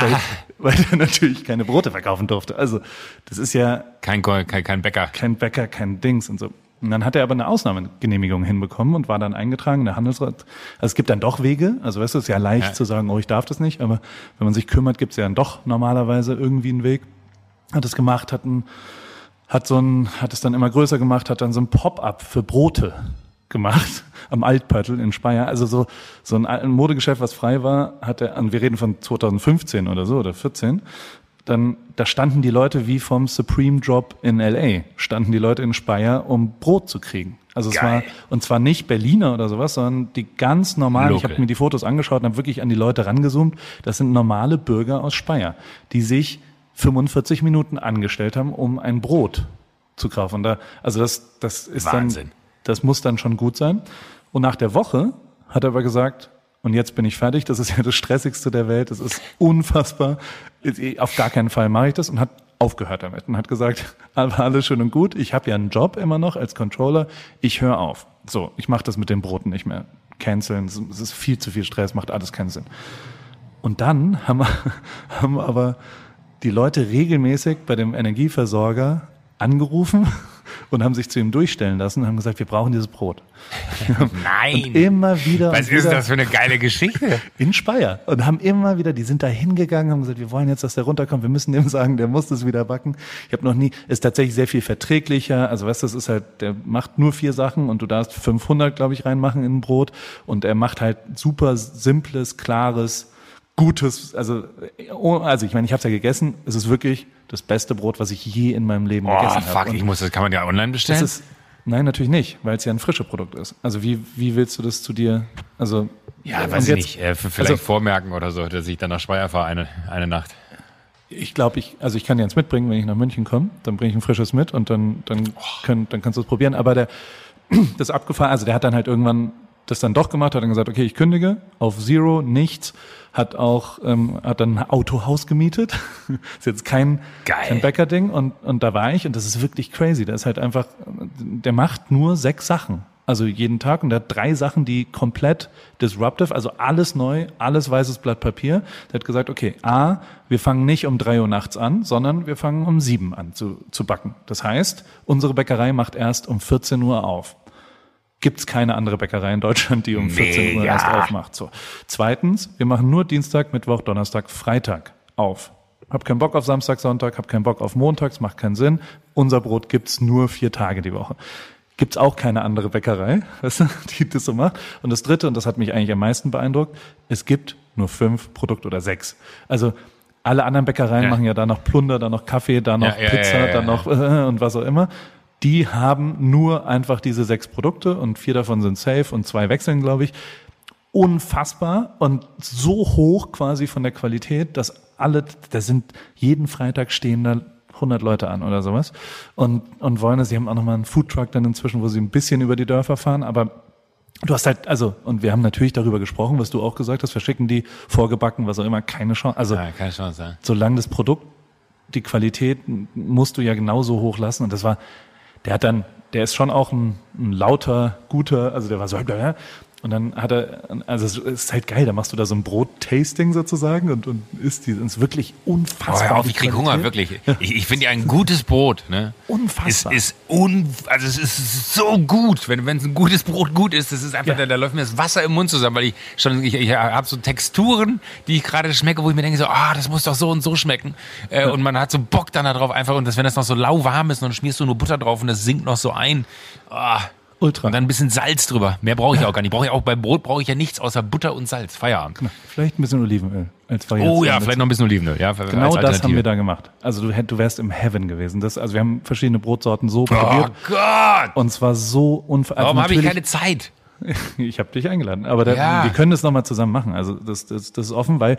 weil, weil er natürlich keine Brote verkaufen durfte. Also das ist ja kein, kein, kein Bäcker. Kein Bäcker, kein Dings und so. Und dann hat er aber eine Ausnahmegenehmigung hinbekommen und war dann eingetragen in der Handelsrat. Also es gibt dann doch Wege. Also weißt du, es ist ja leicht ja. zu sagen, oh, ich darf das nicht. Aber wenn man sich kümmert, gibt es ja dann doch normalerweise irgendwie einen Weg hat es gemacht, hat, ein, hat, so ein, hat es dann immer größer gemacht, hat dann so ein Pop-up für Brote gemacht am Altpöttel in Speyer. Also so, so ein, Modegeschäft, was frei war, hat er, wir reden von 2015 oder so oder 14, dann, da standen die Leute wie vom Supreme Job in LA, standen die Leute in Speyer, um Brot zu kriegen. Also es war, und zwar nicht Berliner oder sowas, sondern die ganz normalen, Local. ich habe mir die Fotos angeschaut und habe wirklich an die Leute rangezoomt, das sind normale Bürger aus Speyer, die sich 45 Minuten angestellt haben, um ein Brot zu kaufen. Da, also das, das ist Wahnsinn. dann, das muss dann schon gut sein. Und nach der Woche hat er aber gesagt, und jetzt bin ich fertig, das ist ja das Stressigste der Welt, das ist unfassbar, auf gar keinen Fall mache ich das und hat aufgehört damit und hat gesagt, alles schön und gut, ich habe ja einen Job immer noch als Controller, ich höre auf. So, ich mache das mit den Broten nicht mehr. Canceln, es ist viel zu viel Stress, macht alles keinen Sinn. Und dann haben, wir, haben wir aber die Leute regelmäßig bei dem Energieversorger angerufen und haben sich zu ihm durchstellen lassen und haben gesagt, wir brauchen dieses Brot. Nein. Und immer wieder. Was ist das für eine geile Geschichte? In Speyer. Und haben immer wieder, die sind da hingegangen, haben gesagt, wir wollen jetzt, dass der runterkommt, wir müssen dem sagen, der muss das wieder backen. Ich habe noch nie, ist tatsächlich sehr viel verträglicher. Also weißt du, das ist halt, der macht nur vier Sachen und du darfst 500, glaube ich, reinmachen in ein Brot. Und er macht halt super simples, klares, gutes, also, oh, also ich meine, ich habe es ja gegessen. Es ist wirklich das beste Brot, was ich je in meinem Leben oh, gegessen habe. Fuck, hab. ich muss das kann man ja online bestellen. Ist, nein, natürlich nicht, weil es ja ein frisches Produkt ist. Also wie wie willst du das zu dir? Also ja, weiß ich nicht. Äh, vielleicht also, vormerken oder so, dass ich dann nach Speyer fahre eine eine Nacht. Ich glaube, ich, also ich kann dir eins mitbringen, wenn ich nach München komme, dann bringe ich ein frisches mit und dann, dann, oh. können, dann kannst du es probieren. Aber der, das abgefahren, also der hat dann halt irgendwann das dann doch gemacht, hat dann gesagt, okay, ich kündige auf Zero, nichts, hat auch, ähm, hat dann ein Autohaus gemietet. ist jetzt kein, Geil. kein Bäcker-Ding und, und da war ich und das ist wirklich crazy. Der ist halt einfach, der macht nur sechs Sachen. Also jeden Tag und der hat drei Sachen, die komplett disruptive, also alles neu, alles weißes Blatt Papier. Der hat gesagt, okay, A, wir fangen nicht um drei Uhr nachts an, sondern wir fangen um sieben an zu, zu backen. Das heißt, unsere Bäckerei macht erst um 14 Uhr auf. Gibt's keine andere Bäckerei in Deutschland, die um 14 Uhr Mega. erst aufmacht. So. Zweitens, wir machen nur Dienstag, Mittwoch, Donnerstag, Freitag auf. Hab keinen Bock auf Samstag, Sonntag, hab keinen Bock auf Montags, macht keinen Sinn. Unser Brot gibt's nur vier Tage die Woche. Gibt's auch keine andere Bäckerei, weißt du, die das so macht. Und das dritte, und das hat mich eigentlich am meisten beeindruckt, es gibt nur fünf Produkte oder sechs. Also alle anderen Bäckereien Ja. machen ja da noch Plunder, da noch Kaffee, da noch Ja, Pizza, ja, da noch äh, und was auch immer. Die haben nur einfach diese sechs Produkte und vier davon sind safe und zwei wechseln, glaube ich. Unfassbar und so hoch quasi von der Qualität, dass alle, da sind jeden Freitag stehen da 100 Leute an oder sowas und, und wollen es. Sie haben auch nochmal einen Foodtruck dann inzwischen, wo sie ein bisschen über die Dörfer fahren, aber Du hast halt, also, und wir haben natürlich darüber gesprochen, was du auch gesagt hast, verschicken die, vorgebacken, was auch immer, keine Chance. Also, Ja, keine Chance, ja. solange das Produkt, die Qualität musst du ja genauso hoch lassen. Und das war, der hat dann, der ist schon auch ein, ein lauter, guter, also der war so, und dann hat er, also es ist halt geil, da machst du da so ein Brot-Tasting sozusagen und, und isst die, das ist wirklich Oh, unfassbar. hör auf, ich krieg. Hunger, wirklich. Ich, ich finde ja ein gutes Brot, ne? Unfassbar. Es ist un, also es ist so gut, wenn wenn es ein gutes Brot gut ist, das ist einfach, Ja. da, da läuft mir das Wasser im Mund zusammen, weil ich schon, ich, ich habe so Texturen, die ich gerade schmecke, wo ich mir denke so, ah, das muss doch so und so schmecken. Äh, Und man hat so Bock dann darauf einfach und das, wenn das noch so lauwarm ist und dann schmierst du nur Butter drauf und das sinkt noch so ein. Ah. Ultra. Und dann ein bisschen Salz drüber. Mehr brauche ich auch gar nicht. Brauche ich auch beim Brot brauche ich ja nichts außer Butter und Salz. Feierabend. Vielleicht ein bisschen Olivenöl als Variation. Oh ja, vielleicht noch ein bisschen Olivenöl. Ja, Genau das haben wir da gemacht. Also du, hätt- du wärst im Heaven gewesen. Das, also wir haben verschiedene Brotsorten so Oh probiert. Gott! Und zwar so unfassbar. Warum habe ich keine Zeit? Ich habe dich eingeladen. Aber da, Ja. wir können das nochmal zusammen machen. Also das, das, das ist offen, weil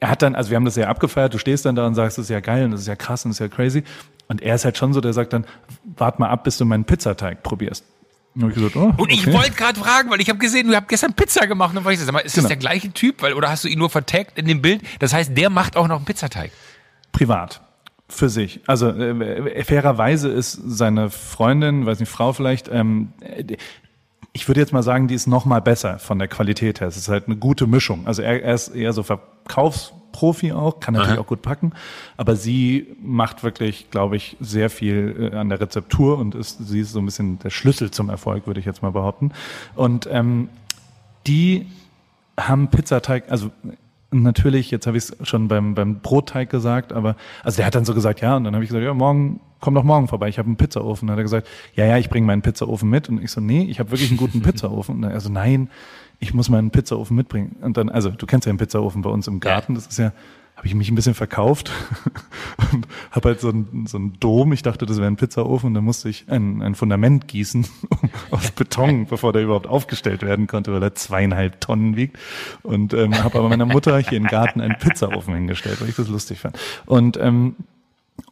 er hat dann, also wir haben das ja abgefeiert, du stehst dann da und sagst, das ist ja geil und das ist ja krass und das ist ja crazy. Und er ist halt schon so, der sagt dann, wart mal ab, bis du meinen Pizzateig probierst. Und, ich gesagt, oh, Und ich okay. wollte gerade fragen, weil ich habe gesehen, du habt gestern Pizza gemacht. Und dann ich so, sag mal, ist das Genau. der gleiche Typ? Weil, oder hast du ihn nur vertagt in dem Bild? Das heißt, der macht auch noch einen Pizzateig. privat für sich. Also äh, fairerweise ist seine Freundin, weiß nicht, Frau vielleicht, ähm, äh, ich würde jetzt mal sagen, die ist noch mal besser von der Qualität her. Es ist halt eine gute Mischung. Also er, er ist eher so Verkaufsprofi auch, kann natürlich Aha. auch gut packen, aber sie macht wirklich, glaube ich, sehr viel äh, an der Rezeptur und ist, sie ist so ein bisschen der Schlüssel zum Erfolg, würde ich jetzt mal behaupten. Und ähm, die haben Pizzateig, also natürlich, jetzt habe ich es schon beim, beim Brotteig gesagt, aber also der hat dann so gesagt, ja, und dann habe ich gesagt, ja, morgen, komm doch morgen vorbei, ich habe einen Pizzaofen. Dann hat er gesagt, ja, ja, ich bringe meinen Pizzaofen mit. Und ich so, nee, ich habe wirklich einen guten Pizzaofen. Und er so, nein, ich muss meinen Pizzaofen mitbringen. Und dann, also du kennst ja den Pizzaofen bei uns im Garten, das ist ja, habe ich mich ein bisschen verkauft und habe halt so einen, so einen Dom. Ich dachte, das wäre ein Pizzaofen und dann musste ich ein, ein Fundament gießen aus Beton, bevor der überhaupt aufgestellt werden konnte, weil er zweieinhalb Tonnen wiegt. Und ähm, habe aber meiner Mutter hier im Garten einen Pizzaofen hingestellt, weil ich das lustig fand. Und ähm,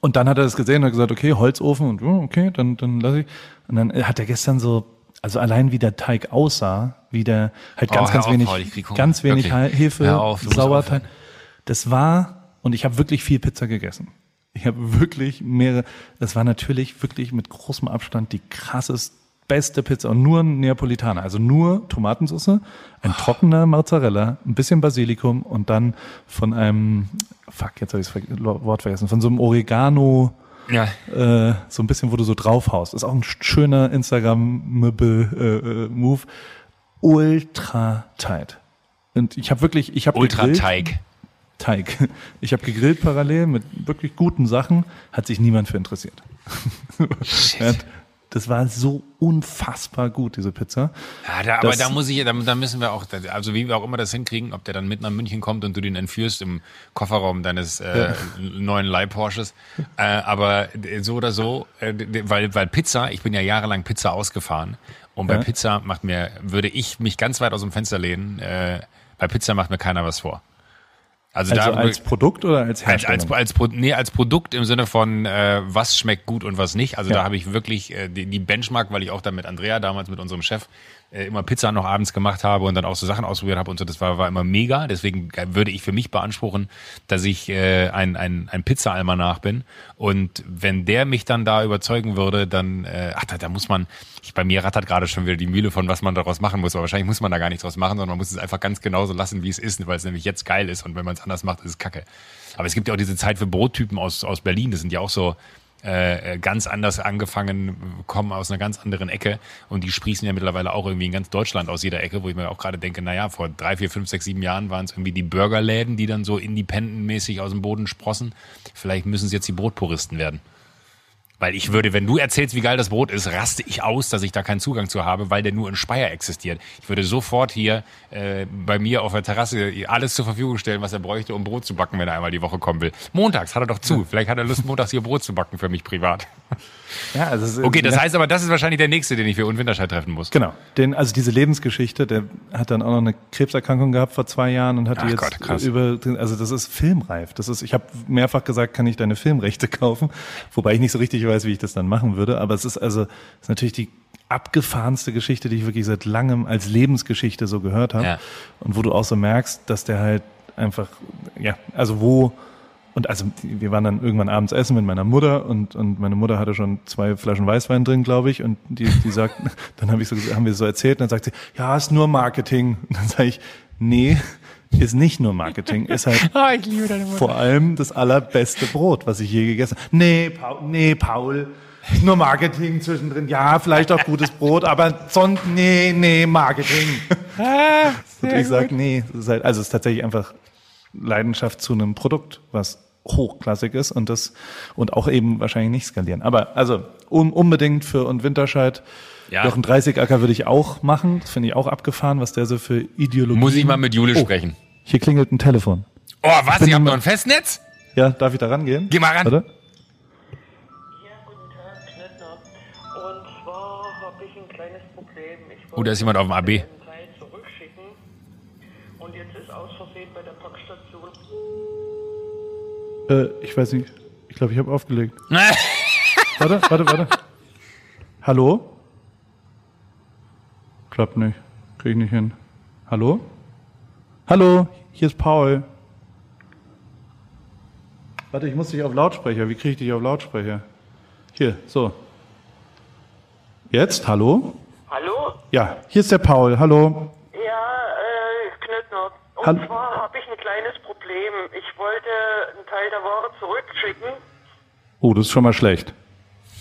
und dann hat er das gesehen und hat gesagt, okay, Holzofen und okay, dann, dann lass ich. Und dann hat er gestern so, also allein wie der Teig aussah, wie der halt ganz, Oh, ganz auf, wenig, krieg Hunger. ganz wenig. Hefe, Sauerteig. aufhören. Das war, und ich habe wirklich viel Pizza gegessen. Ich habe wirklich mehrere, das war natürlich wirklich mit großem Abstand die krassest, beste Pizza und nur ein Neapolitaner, also nur Tomatensauce, ein trockener Mozzarella, ein bisschen Basilikum und dann von einem, fuck, jetzt habe ich das Wort vergessen, von so einem Oregano, Ja. äh, so ein bisschen, wo du so draufhaust. Ist auch ein schöner Instagram-Move. Ultra tight. Und ich habe wirklich, ich habe gegrillt. Ultrateig. Teig. Ich habe gegrillt parallel mit wirklich guten Sachen, hat sich niemand für interessiert. Ja, Das war so unfassbar gut, diese Pizza. Ja, da, aber da muss ich, da, da müssen wir auch, also wie wir auch immer das hinkriegen, ob der dann mit nach München kommt und du den entführst im Kofferraum deines äh, neuen Leih-Porsches. Äh, aber so oder so, äh, weil, weil Pizza, ich bin ja jahrelang Pizza ausgefahren und bei Ja. Pizza macht mir, würde ich mich ganz weit aus dem Fenster lehnen, äh, bei Pizza macht mir keiner was vor. Also, Also da als Produkt oder als als, Herstellung? als, als, Pro- nee, als Produkt im Sinne von, äh, was schmeckt gut und was nicht. Also Ja. da habe ich wirklich äh, die, die Benchmark, weil ich auch da mit Andrea damals, mit unserem Chef, äh, immer Pizza noch abends gemacht habe und dann auch so Sachen ausprobiert habe und so. Das war, war immer mega. Deswegen würde ich für mich beanspruchen, dass ich äh, ein, ein, ein Pizza-Almanach bin. Und wenn der mich dann da überzeugen würde, dann, äh, ach, da, da muss man, ich, bei mir rattert gerade schon wieder die Mühle von, was man daraus machen muss. Aber wahrscheinlich muss man da gar nichts draus machen, sondern man muss es einfach ganz genauso lassen, wie es ist, weil es nämlich jetzt geil ist. Und wenn man es anders macht, ist es kacke. Aber es gibt ja auch diese Zeit für Brottypen aus, aus Berlin. Das sind ja auch so, äh, ganz anders angefangen, kommen aus einer ganz anderen Ecke und die sprießen ja mittlerweile auch irgendwie in ganz Deutschland aus jeder Ecke, wo ich mir auch gerade denke, naja, vor drei, vier, fünf, sechs, sieben Jahren waren es irgendwie die Burgerläden, die dann so independentmäßig aus dem Boden sprossen. Vielleicht müssen es jetzt die Brotpuristen werden. Weil ich würde, wenn du erzählst, wie geil das Brot ist, raste ich aus, dass ich da keinen Zugang zu habe, weil der nur in Speyer existiert. Ich würde sofort hier äh, bei mir auf der Terrasse alles zur Verfügung stellen, was er bräuchte, um Brot zu backen, wenn er einmal die Woche kommen will. Montags hat er doch zu. Vielleicht hat er Lust, montags hier Brot zu backen für mich privat. Ja, also okay, das heißt aber, das ist wahrscheinlich der nächste, den ich für Unwinterscheid treffen muss. Genau. Den, also diese Lebensgeschichte, der hat dann auch noch eine Krebserkrankung gehabt vor zwei Jahren und hatte Ach jetzt Gott, krass. über, also das ist filmreif. Das ist, ich habe mehrfach gesagt, kann ich deine Filmrechte kaufen, wobei ich nicht so richtig weiß, wie ich das dann machen würde. Aber es ist also, es ist natürlich die abgefahrenste Geschichte, die ich wirklich seit langem als Lebensgeschichte so gehört habe. Ja. Und wo du auch so merkst, dass der halt einfach, ja, also wo, und also wir waren dann irgendwann abends essen mit meiner Mutter und, und meine Mutter hatte schon zwei Flaschen Weißwein drin, glaube ich. Und die, die sagt, dann hab ich so, haben wir so erzählt, und dann sagt sie, ja, ist nur Marketing. Und dann sage ich, nee, ist nicht nur Marketing, ist halt oh, vor allem das allerbeste Brot, was ich je gegessen habe. Nee, Paul, nee, Paul, nur Marketing zwischendrin. Ja, vielleicht auch gutes Brot, aber sonst, nee, nee, Marketing. Ah, und ich sage, nee, halt, also es ist tatsächlich einfach Leidenschaft zu einem Produkt, was hochklassig ist und das und auch eben wahrscheinlich nicht skalieren. Aber also um, unbedingt für und Winterscheid. Ja. Jochen 30 Acker würde ich auch machen. Das finde ich auch abgefahren, was der so für Ideologie. Muss ich mal mit Jule oh, sprechen. Hier klingelt ein Telefon. Oh, was? Ihr habt noch ein Festnetz? Ja, darf ich da rangehen? Geh mal ran. Warte. Oh, da ist jemand auf dem AB. Äh, ich weiß nicht. Ich glaube, ich habe aufgelegt. warte, warte, warte. Hallo? Klappt nicht. Krieg ich nicht hin. Hallo? Hallo, hier ist Paul. Warte, ich muss dich auf Lautsprecher. Wie kriege ich dich auf Lautsprecher? Hier, so. Jetzt, hallo? Hallo? Ja, hier ist der Paul. Hallo. Ja, äh, Knöttner. Und Hallo. zwar habe ich ein kleines Problem. Ich wollte einen Teil der Ware zurückschicken. Oh, das ist schon mal schlecht.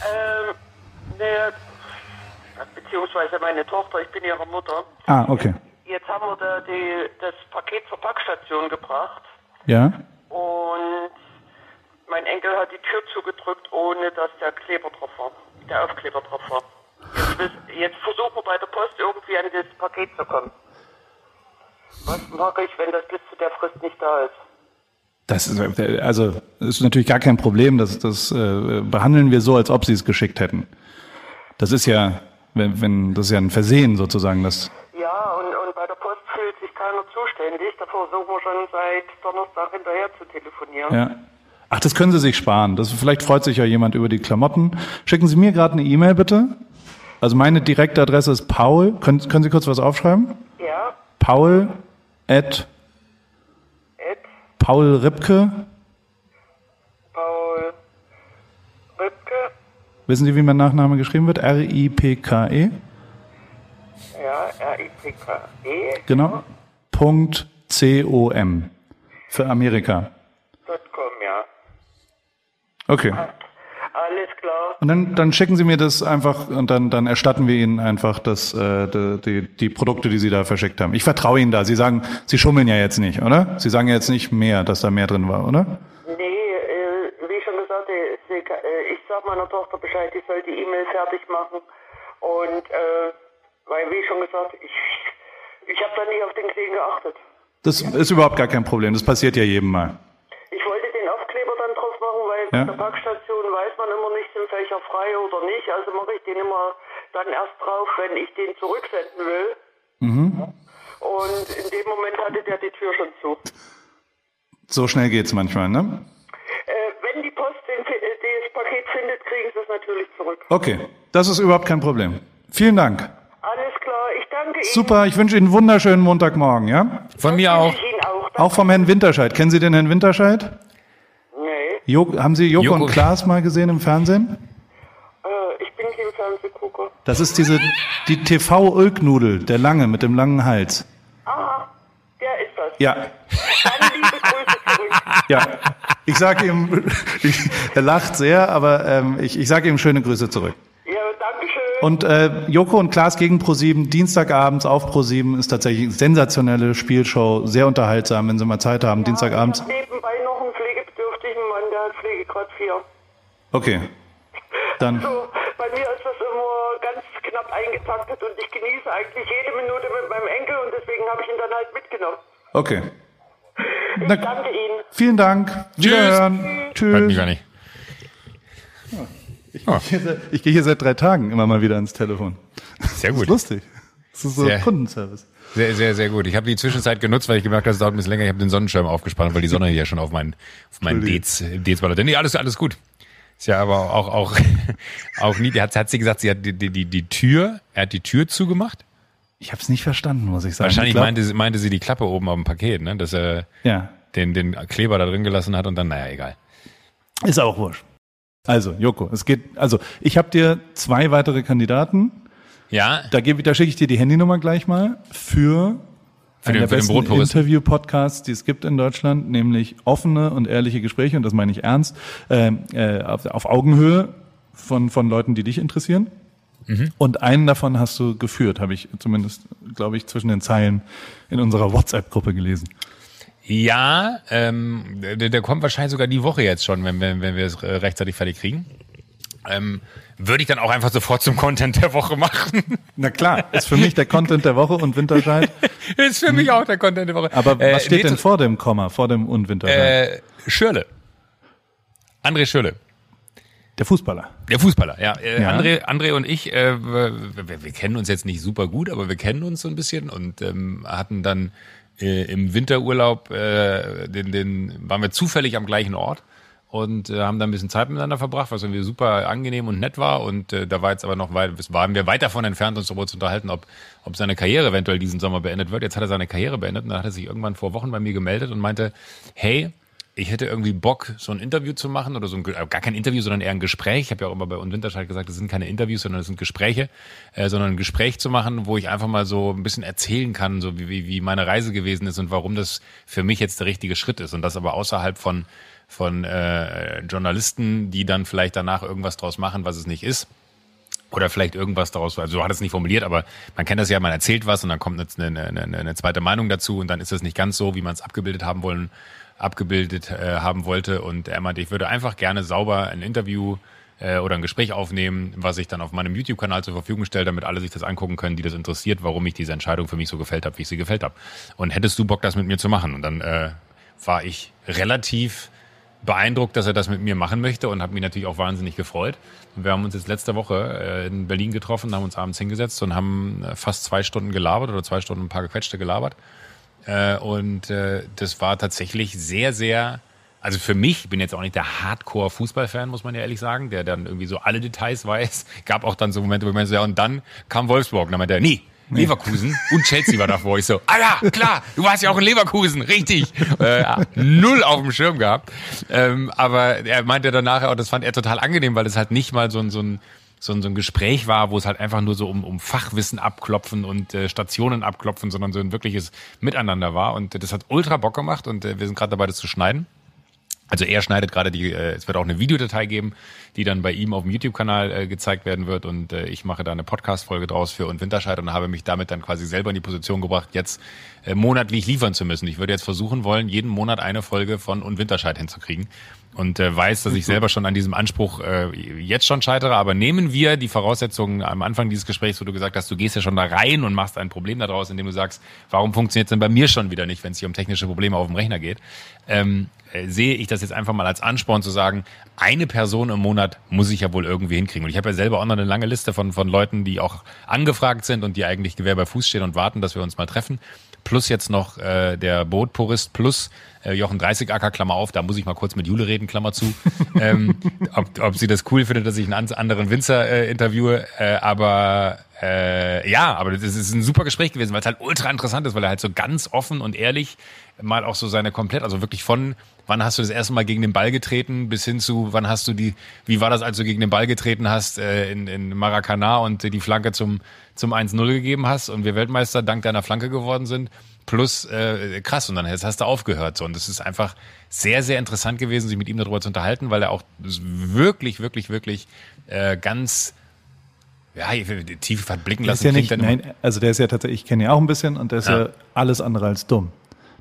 Ähm, ne, beziehungsweise meine Tochter, ich bin ihre Mutter. Ah, okay. Jetzt haben wir da die, das Paket zur Packstation gebracht. Ja. Und mein Enkel hat die Tür zugedrückt, ohne dass der Kleber drauf war, der Aufkleber drauf war. Jetzt, jetzt versuchen wir bei der Post irgendwie an das Paket zu kommen. Was mache ich, wenn das bis zu der Frist nicht da ist? Das ist, also, das ist natürlich gar kein Problem. Das, das äh, behandeln wir so, als ob sie es geschickt hätten. Das ist ja, wenn, wenn das ist ja ein Versehen sozusagen. Das ja, und, und bei der Post fühlt sich keiner zuständig. Da versuchen wir schon seit Donnerstag hinterher zu telefonieren. Ja. Ach, das können Sie sich sparen. Das, vielleicht freut sich ja jemand über die Klamotten. Schicken Sie mir gerade eine E-Mail bitte. Also meine direkte Adresse ist Paul. Können, können Sie kurz was aufschreiben? Ja. Paul at, at Paul Ripke. Paul Ripke. Wissen Sie, wie mein Nachname geschrieben wird? R-I-P-K-E. Ja, R-I-P-K-E. Genau. Punkt C-O-M. Für Amerika. .com, ja. Okay. Alles klar. Und dann, dann schicken Sie mir das einfach und dann, dann erstatten wir Ihnen einfach das, äh, die, die, Produkte, die Sie da verschickt haben. Ich vertraue Ihnen da. Sie sagen, Sie schummeln ja jetzt nicht, oder? Sie sagen ja jetzt nicht mehr, dass da mehr drin war, oder? Nee, äh, wie schon gesagt, ich, äh, ich sag meiner Tochter Bescheid, ich soll die E-Mail fertig machen. Und äh, weil, wie schon gesagt, ich, ich habe da nie auf den Kleen geachtet. Das ist überhaupt gar kein Problem. Das passiert ja jedem Mal. Ich wollte den Aufkleber dann weil ja. bei der Packstation weiß man immer nicht, sind Fächer frei oder nicht. Also mache ich den immer dann erst drauf, wenn ich den zurücksenden will. Mhm. Und in dem Moment hatte der die Tür schon zu. So schnell geht's manchmal, ne? Äh, wenn die Post den, das Paket findet, kriegen sie es natürlich zurück. Okay, das ist überhaupt kein Problem. Vielen Dank. Alles klar, ich danke Super, ich wünsche Ihnen einen wunderschönen Montagmorgen, ja? Von mir auch. Ihnen auch. Auch vom Herrn Winterscheid. Kennen Sie den Herrn Winterscheid? Nee, Jo haben Sie Joko, Joko. und Klaas mal gesehen im Fernsehen? äh, ich bin kein Fernsehgucker. Das ist diese, die TV-Ulknudel, der lange, mit dem langen Hals. Aha, der ist das. Ja, Dann liebe Grüße zurück. ja. Ich sage ihm, er lacht sehr, aber ähm, ich, ich sage ihm schöne Grüße zurück. Ja, danke schön. Und äh, Joko und Klaas gegen ProSieben, Dienstagabends auf ProSieben ist tatsächlich eine sensationelle Spielshow, sehr unterhaltsam, wenn Sie mal Zeit haben, Dienstagabends. Ich hab nebenbei noch einen pflegebedürftigen Mann, der Pflegegrad 4. Okay. Dann, So, bei mir ist das immer ganz knapp eingetaktet und ich genieße eigentlich jede Minute mit meinem Enkel und deswegen habe ich ihn dann halt mitgenommen. okay. Ich Na, danke Ihnen. vielen Dank. Wiederhören. Hört mich Tschüss. gar nicht. Ich, gehe hier seit- ich gehe hier seit drei Tagen immer mal wieder ans Telefon. Sehr Das gut. ist lustig. Das ist so Sehr. Kundenservice. Sehr, sehr, sehr gut. Ich habe die Zwischenzeit genutzt, weil ich gemerkt habe, es dauert ein bisschen länger. Ich habe den Sonnenschirm aufgespannt, weil die Sonne hier schon auf meinen, auf meinen Dez, Dez ballert. Nee, alles, alles gut. Ist ja aber auch, auch, auch nie, hat, hat sie gesagt, sie hat die, die, die, die Tür, er hat die Tür zugemacht. Ich habe es nicht verstanden, muss ich sagen. Wahrscheinlich ich meinte, sie- meinte sie die Klappe oben auf dem Paket, ne, dass er Ja, den, den Kleber da drin gelassen hat und dann, naja, egal. ist auch wurscht. Also, Joko, es geht, also ich habe dir zwei weitere Kandidaten. Ja, Da, gebe, da schicke ich dir die Handynummer gleich mal für, Für einen den- der für besten. Interview-Podcasts, die es gibt in Deutschland, nämlich offene und ehrliche Gespräche, und das meine ich ernst, ähm, äh, auf, auf Augenhöhe von, von Leuten, die dich interessieren. Mhm. Und einen davon hast du geführt, habe ich zumindest, glaube ich, zwischen den Zeilen in unserer WhatsApp-Gruppe gelesen. Ja, ähm, der, der kommt wahrscheinlich sogar die Woche jetzt schon, wenn, wenn, wenn wir es äh, rechtzeitig fertig kriegen. Ähm, würde ich dann auch einfach sofort zum Content der Woche machen. Na klar, ist für mich der Content der Woche und Winterscheid. Ist für mich auch der Content der Woche. Aber Äh, was steht nee, denn vor dem Komma, vor dem und Winterscheid? Äh, Schürle. André Schürle. der Fußballer. Der Fußballer, ja. Äh, Ja. André, André und ich, äh, wir, wir wir kennen uns jetzt nicht super gut, aber wir kennen uns so ein bisschen und ähm, hatten dann äh, im Winterurlaub, äh, den, den waren wir zufällig am gleichen Ort und äh, haben dann ein bisschen Zeit miteinander verbracht, was irgendwie super angenehm und nett war. Und äh, da war jetzt aber noch weit, waren wir weit davon entfernt, uns darüber zu unterhalten, ob, ob seine Karriere eventuell diesen Sommer beendet wird. Jetzt hat er seine Karriere beendet und dann hat er sich irgendwann vor Wochen bei mir gemeldet und meinte, hey, ich hätte irgendwie Bock, so ein Interview zu machen oder so ein, äh, gar kein Interview, sondern eher ein Gespräch. Ich habe ja auch immer bei Und Winterscheid gesagt, das sind keine Interviews, sondern das sind Gespräche, äh, sondern ein Gespräch zu machen, wo ich einfach mal so ein bisschen erzählen kann, so wie, wie meine Reise gewesen ist und warum das für mich jetzt der richtige Schritt ist. Und das aber außerhalb von, von äh, Journalisten, die dann vielleicht danach irgendwas draus machen, was es nicht ist oder vielleicht irgendwas daraus, also so hat es nicht formuliert, aber man kennt das ja, man erzählt was und dann kommt eine, eine, eine, zweite Meinung dazu und dann ist es nicht ganz so, wie man es abgebildet haben wollen, abgebildet äh, haben wollte und er meinte, ich würde einfach gerne sauber ein Interview äh, oder ein Gespräch aufnehmen, was ich dann auf meinem YouTube-Kanal zur Verfügung stelle, damit alle sich das angucken können, die das interessiert, warum ich diese Entscheidung für mich so gefällt habe, wie ich sie gefällt habe. Und hättest du Bock, das mit mir zu machen? Und dann äh, war ich relativ beeindruckt, dass er das mit mir machen möchte und habe mich natürlich auch wahnsinnig gefreut. Und wir haben uns jetzt letzte Woche äh, in Berlin getroffen, haben uns abends hingesetzt und haben äh, fast zwei Stunden gelabert oder zwei Stunden ein paar gequetschte gelabert. Äh, und das war tatsächlich sehr, sehr, also für mich, ich bin jetzt auch nicht der Hardcore-Fußballfan, muss man ja ehrlich sagen, der dann irgendwie so alle Details weiß. Gab auch dann so Momente, wo man so, ja, und dann kam Wolfsburg und dann meinte er, nee, Leverkusen und Chelsea war davor. Ich so, ah ja, klar, du warst ja auch in Leverkusen, richtig. Äh, null auf dem Schirm gehabt. Ähm, aber er meinte danach auch, das fand er total angenehm, weil es halt nicht mal so ein, so ein so ein, so ein Gespräch war, wo es halt einfach nur so um, um Fachwissen abklopfen und äh, Stationen abklopfen, sondern so ein wirkliches Miteinander war. Und das hat ultra Bock gemacht und äh, wir sind gerade dabei, das zu schneiden. Also er schneidet gerade die, äh, es wird auch eine Videodatei geben, die dann bei ihm auf dem YouTube-Kanal äh, gezeigt werden wird und äh, ich mache da eine Podcast-Folge draus für und Winterscheid und habe mich damit dann quasi selber in die Position gebracht, jetzt äh, monatlich liefern zu müssen. Ich würde jetzt versuchen wollen, jeden Monat eine Folge von und Winterscheid hinzukriegen und äh, weiß, dass ich selber schon an diesem Anspruch äh, jetzt schon scheitere, aber nehmen wir die Voraussetzungen am Anfang dieses Gesprächs, wo du gesagt hast, du gehst ja schon da rein und machst ein Problem daraus, indem du sagst, warum funktioniert es denn bei mir schon wieder nicht, wenn es hier um technische Probleme auf dem Rechner geht, ähm, äh, sehe ich das jetzt einfach mal als Ansporn zu sagen, eine Person im Monat muss ich ja wohl irgendwie hinkriegen. Und ich habe ja selber auch noch eine lange Liste von, von Leuten, die auch angefragt sind und die eigentlich Gewehr bei Fuß stehen und warten, dass wir uns mal treffen. Plus jetzt noch äh, der Bootpurist plus Äh, Jochen 30 Acker, Klammer auf, da muss ich mal kurz mit Jule reden, Klammer zu. ähm, ob, ob sie das cool findet, dass ich einen anderen Winzer äh, interviewe. Äh, aber äh, ja, aber das ist ein super Gespräch gewesen, weil es halt ultra interessant ist, weil er halt so ganz offen und ehrlich mal auch so seine komplett, also wirklich von wann hast du das erste Mal gegen den Ball getreten bis hin zu wann hast du die, wie war das, als du gegen den Ball getreten hast äh, in, in Maracana und die Flanke zum, zum 1-0 gegeben hast und wir Weltmeister dank deiner Flanke geworden sind plus äh, krass und dann jetzt hast du aufgehört so und es ist einfach sehr sehr interessant gewesen sich mit ihm darüber zu unterhalten weil er auch wirklich wirklich wirklich äh, ganz ja, tief hat blicken lassen. Ist ja nicht, nein, also der ist ja tatsächlich, ich kenne ihn auch ein bisschen und der ist ja. ja alles andere als dumm.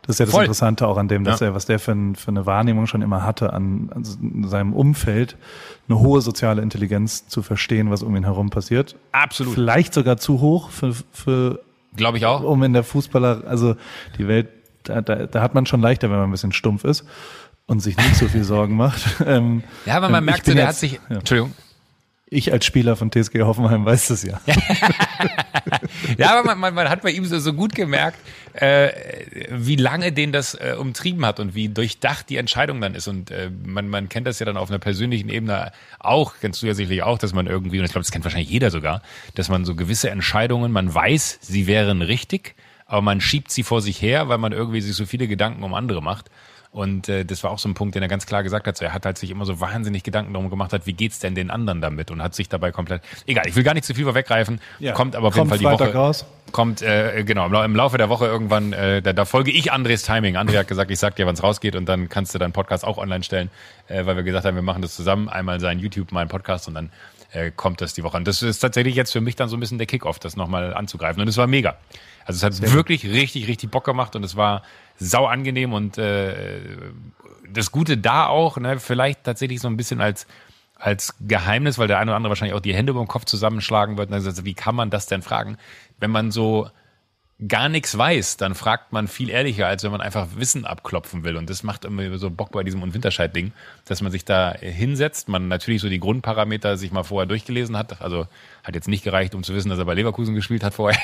Das ist ja das Voll. Interessante auch an dem, dass ja. er, was der für, für, eine Wahrnehmung schon immer hatte, an, an seinem Umfeld, eine hohe soziale Intelligenz zu verstehen, was um ihn herum passiert. Absolut. Vielleicht sogar zu hoch für, für glaube ich auch, um in der Fußballer, also die Welt, da, da, da hat man schon leichter, wenn man ein bisschen stumpf ist und sich nicht so viel Sorgen macht. Ähm, ja, aber man ähm, merkt so, der jetzt, hat sich, ja. Entschuldigung. Ich als Spieler von TSG Hoffenheim weiß das ja. ja, aber man, man, man, hat bei ihm so, so gut gemerkt, äh, wie lange den das äh, umtrieben hat und wie durchdacht die Entscheidung dann ist. Und äh, man, man kennt das ja dann auf einer persönlichen Ebene auch, kennst du ja sicherlich auch, dass man irgendwie, und ich glaube, das kennt wahrscheinlich jeder sogar, dass man so gewisse Entscheidungen, man weiß, sie wären richtig, aber man schiebt sie vor sich her, weil man irgendwie sich so viele Gedanken um andere macht. Und äh, das war auch so ein Punkt, den er ganz klar gesagt hat. So, er hat halt sich immer so wahnsinnig Gedanken darum gemacht hat, wie geht's denn den anderen damit und hat sich dabei komplett. Egal, ich will gar nicht zu viel vorweggreifen. Ja, kommt aber auf jeden Fall die Woche. Raus. Kommt äh, genau im Laufe der Woche irgendwann. Äh, da, da folge ich Andres Timing. André hat gesagt, ich sag dir, wann es rausgeht und dann kannst du deinen Podcast auch online stellen, äh, weil wir gesagt haben, wir machen das zusammen. Einmal sein YouTube, mein Podcast und dann äh, kommt das die Woche. Und das ist tatsächlich jetzt für mich dann so ein bisschen der Kickoff, das nochmal anzugreifen. Und es war mega. Also es hat Sehr wirklich richtig, richtig Bock gemacht und es war sau angenehm und äh, das Gute da auch, ne, vielleicht tatsächlich so ein bisschen als als Geheimnis, weil der eine oder andere wahrscheinlich auch die Hände beim Kopf zusammenschlagen wird. Also, wie kann man das denn fragen? Wenn man so gar nichts weiß, dann fragt man viel ehrlicher, als wenn man einfach Wissen abklopfen will. Und das macht immer so Bock bei diesem Und Winterscheid-Ding, dass man sich da hinsetzt, man natürlich so die Grundparameter sich mal vorher durchgelesen hat. Also hat jetzt nicht gereicht, um zu wissen, dass er bei Leverkusen gespielt hat vorher.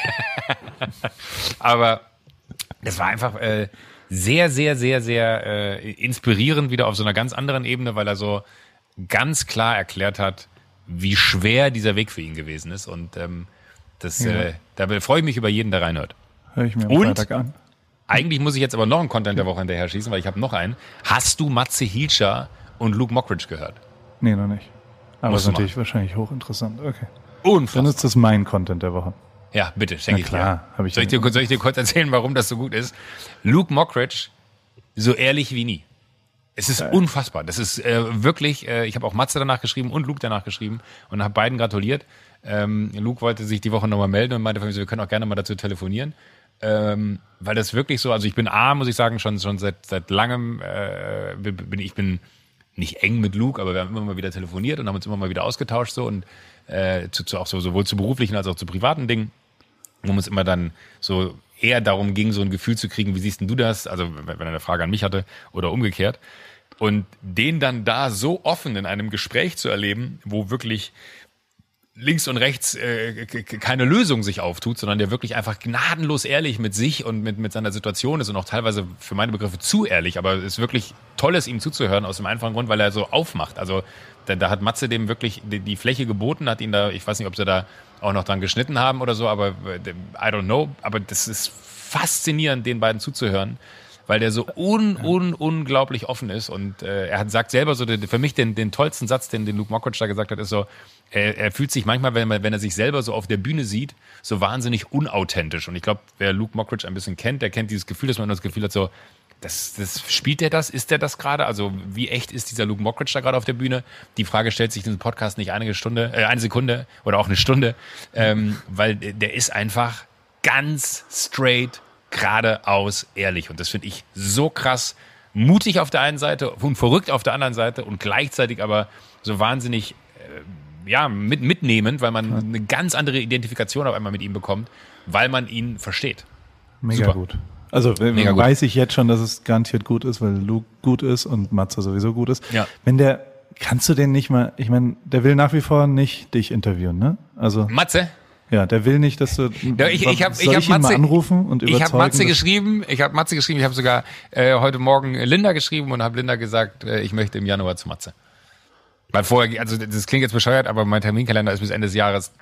Aber das war einfach äh, sehr, sehr, sehr, sehr äh, inspirierend wieder auf so einer ganz anderen Ebene, weil er so ganz klar erklärt hat, wie schwer dieser Weg für ihn gewesen ist. Und ähm, das, ja. äh, da freue ich mich über jeden, der reinhört. Hör ich mir am Und Freitag an. Eigentlich muss ich jetzt aber noch einen Content der Woche hinterher schießen, weil ich habe noch einen. Hast du Matze Hilscher und Luke Mockridge gehört? Nee, noch nicht. Aber das ist natürlich wahrscheinlich hochinteressant. Okay. Unfassbar. Dann ist das mein Content der Woche. Ja, bitte, schenke ich klar, dir. Ich soll, ich dir. Soll ich dir kurz erzählen, warum das so gut ist? Luke Mockridge, so ehrlich wie nie. Es ist Geil. unfassbar. Das ist äh, wirklich, äh, ich habe auch Matze danach geschrieben und Luke danach geschrieben und habe beiden gratuliert. Ähm, Luke wollte sich die Woche nochmal melden und meinte, wir können auch gerne mal dazu telefonieren. Ähm, weil das wirklich so, also ich bin A, muss ich sagen, schon, schon seit, seit langem, äh, bin ich bin nicht eng mit Luke, aber wir haben immer mal wieder telefoniert und haben uns immer mal wieder ausgetauscht so und äh, zu, zu auch so, sowohl zu beruflichen als auch zu privaten Dingen, wo es immer dann so eher darum ging, so ein Gefühl zu kriegen, wie siehst denn du das? Also wenn er eine Frage an mich hatte oder umgekehrt. Und den dann da so offen in einem Gespräch zu erleben, wo wirklich links und rechts äh, keine Lösung sich auftut, sondern der wirklich einfach gnadenlos ehrlich mit sich und mit, mit seiner Situation ist und auch teilweise für meine Begriffe zu ehrlich, aber es ist wirklich toll, es ihm zuzuhören aus dem einfachen Grund, weil er so aufmacht. Also da, da hat Matze dem wirklich die, die, Fläche geboten, hat ihn da, ich weiß nicht, ob sie da auch noch dran geschnitten haben oder so, aber äh, I don't know, aber das ist faszinierend, den beiden zuzuhören weil der so un, un, unglaublich offen ist. Und äh, er hat sagt selber so, für mich den, den tollsten Satz, den, den Luke Mockridge da gesagt hat, ist so, er, er fühlt sich manchmal, wenn, man, wenn er sich selber so auf der Bühne sieht, so wahnsinnig unauthentisch. Und ich glaube, wer Luke Mockridge ein bisschen kennt, der kennt dieses Gefühl, dass man das Gefühl hat, so, das, das spielt er das? Ist er das gerade? Also wie echt ist dieser Luke Mockridge da gerade auf der Bühne? Die Frage stellt sich in diesem Podcast nicht eine Stunde, äh, eine Sekunde oder auch eine Stunde, ähm, weil der ist einfach ganz straight geradeaus ehrlich. Und das finde ich so krass mutig auf der einen Seite und verrückt auf der anderen Seite und gleichzeitig aber so wahnsinnig äh, ja, mit, mitnehmend, weil man eine ganz andere Identifikation auf einmal mit ihm bekommt, weil man ihn versteht. Mega Super. gut. Also Mega weiß gut. ich jetzt schon, dass es garantiert gut ist, weil Luke gut ist und Matze sowieso gut ist. Ja. Wenn der, kannst du den nicht mal, ich meine, der will nach wie vor nicht dich interviewen, ne? Also. Matze? Ja, der will nicht, dass du. Ich ich habe soll ich hab ihn mal Matze, anrufen und ich habe Matze geschrieben, ich habe Matze geschrieben, ich habe sogar äh, heute Morgen Linda geschrieben und habe Linda gesagt, äh, ich möchte im Januar zu Matze. Weil vorher, also das klingt jetzt bescheuert, aber mein Terminkalender ist bis Ende des Jahres.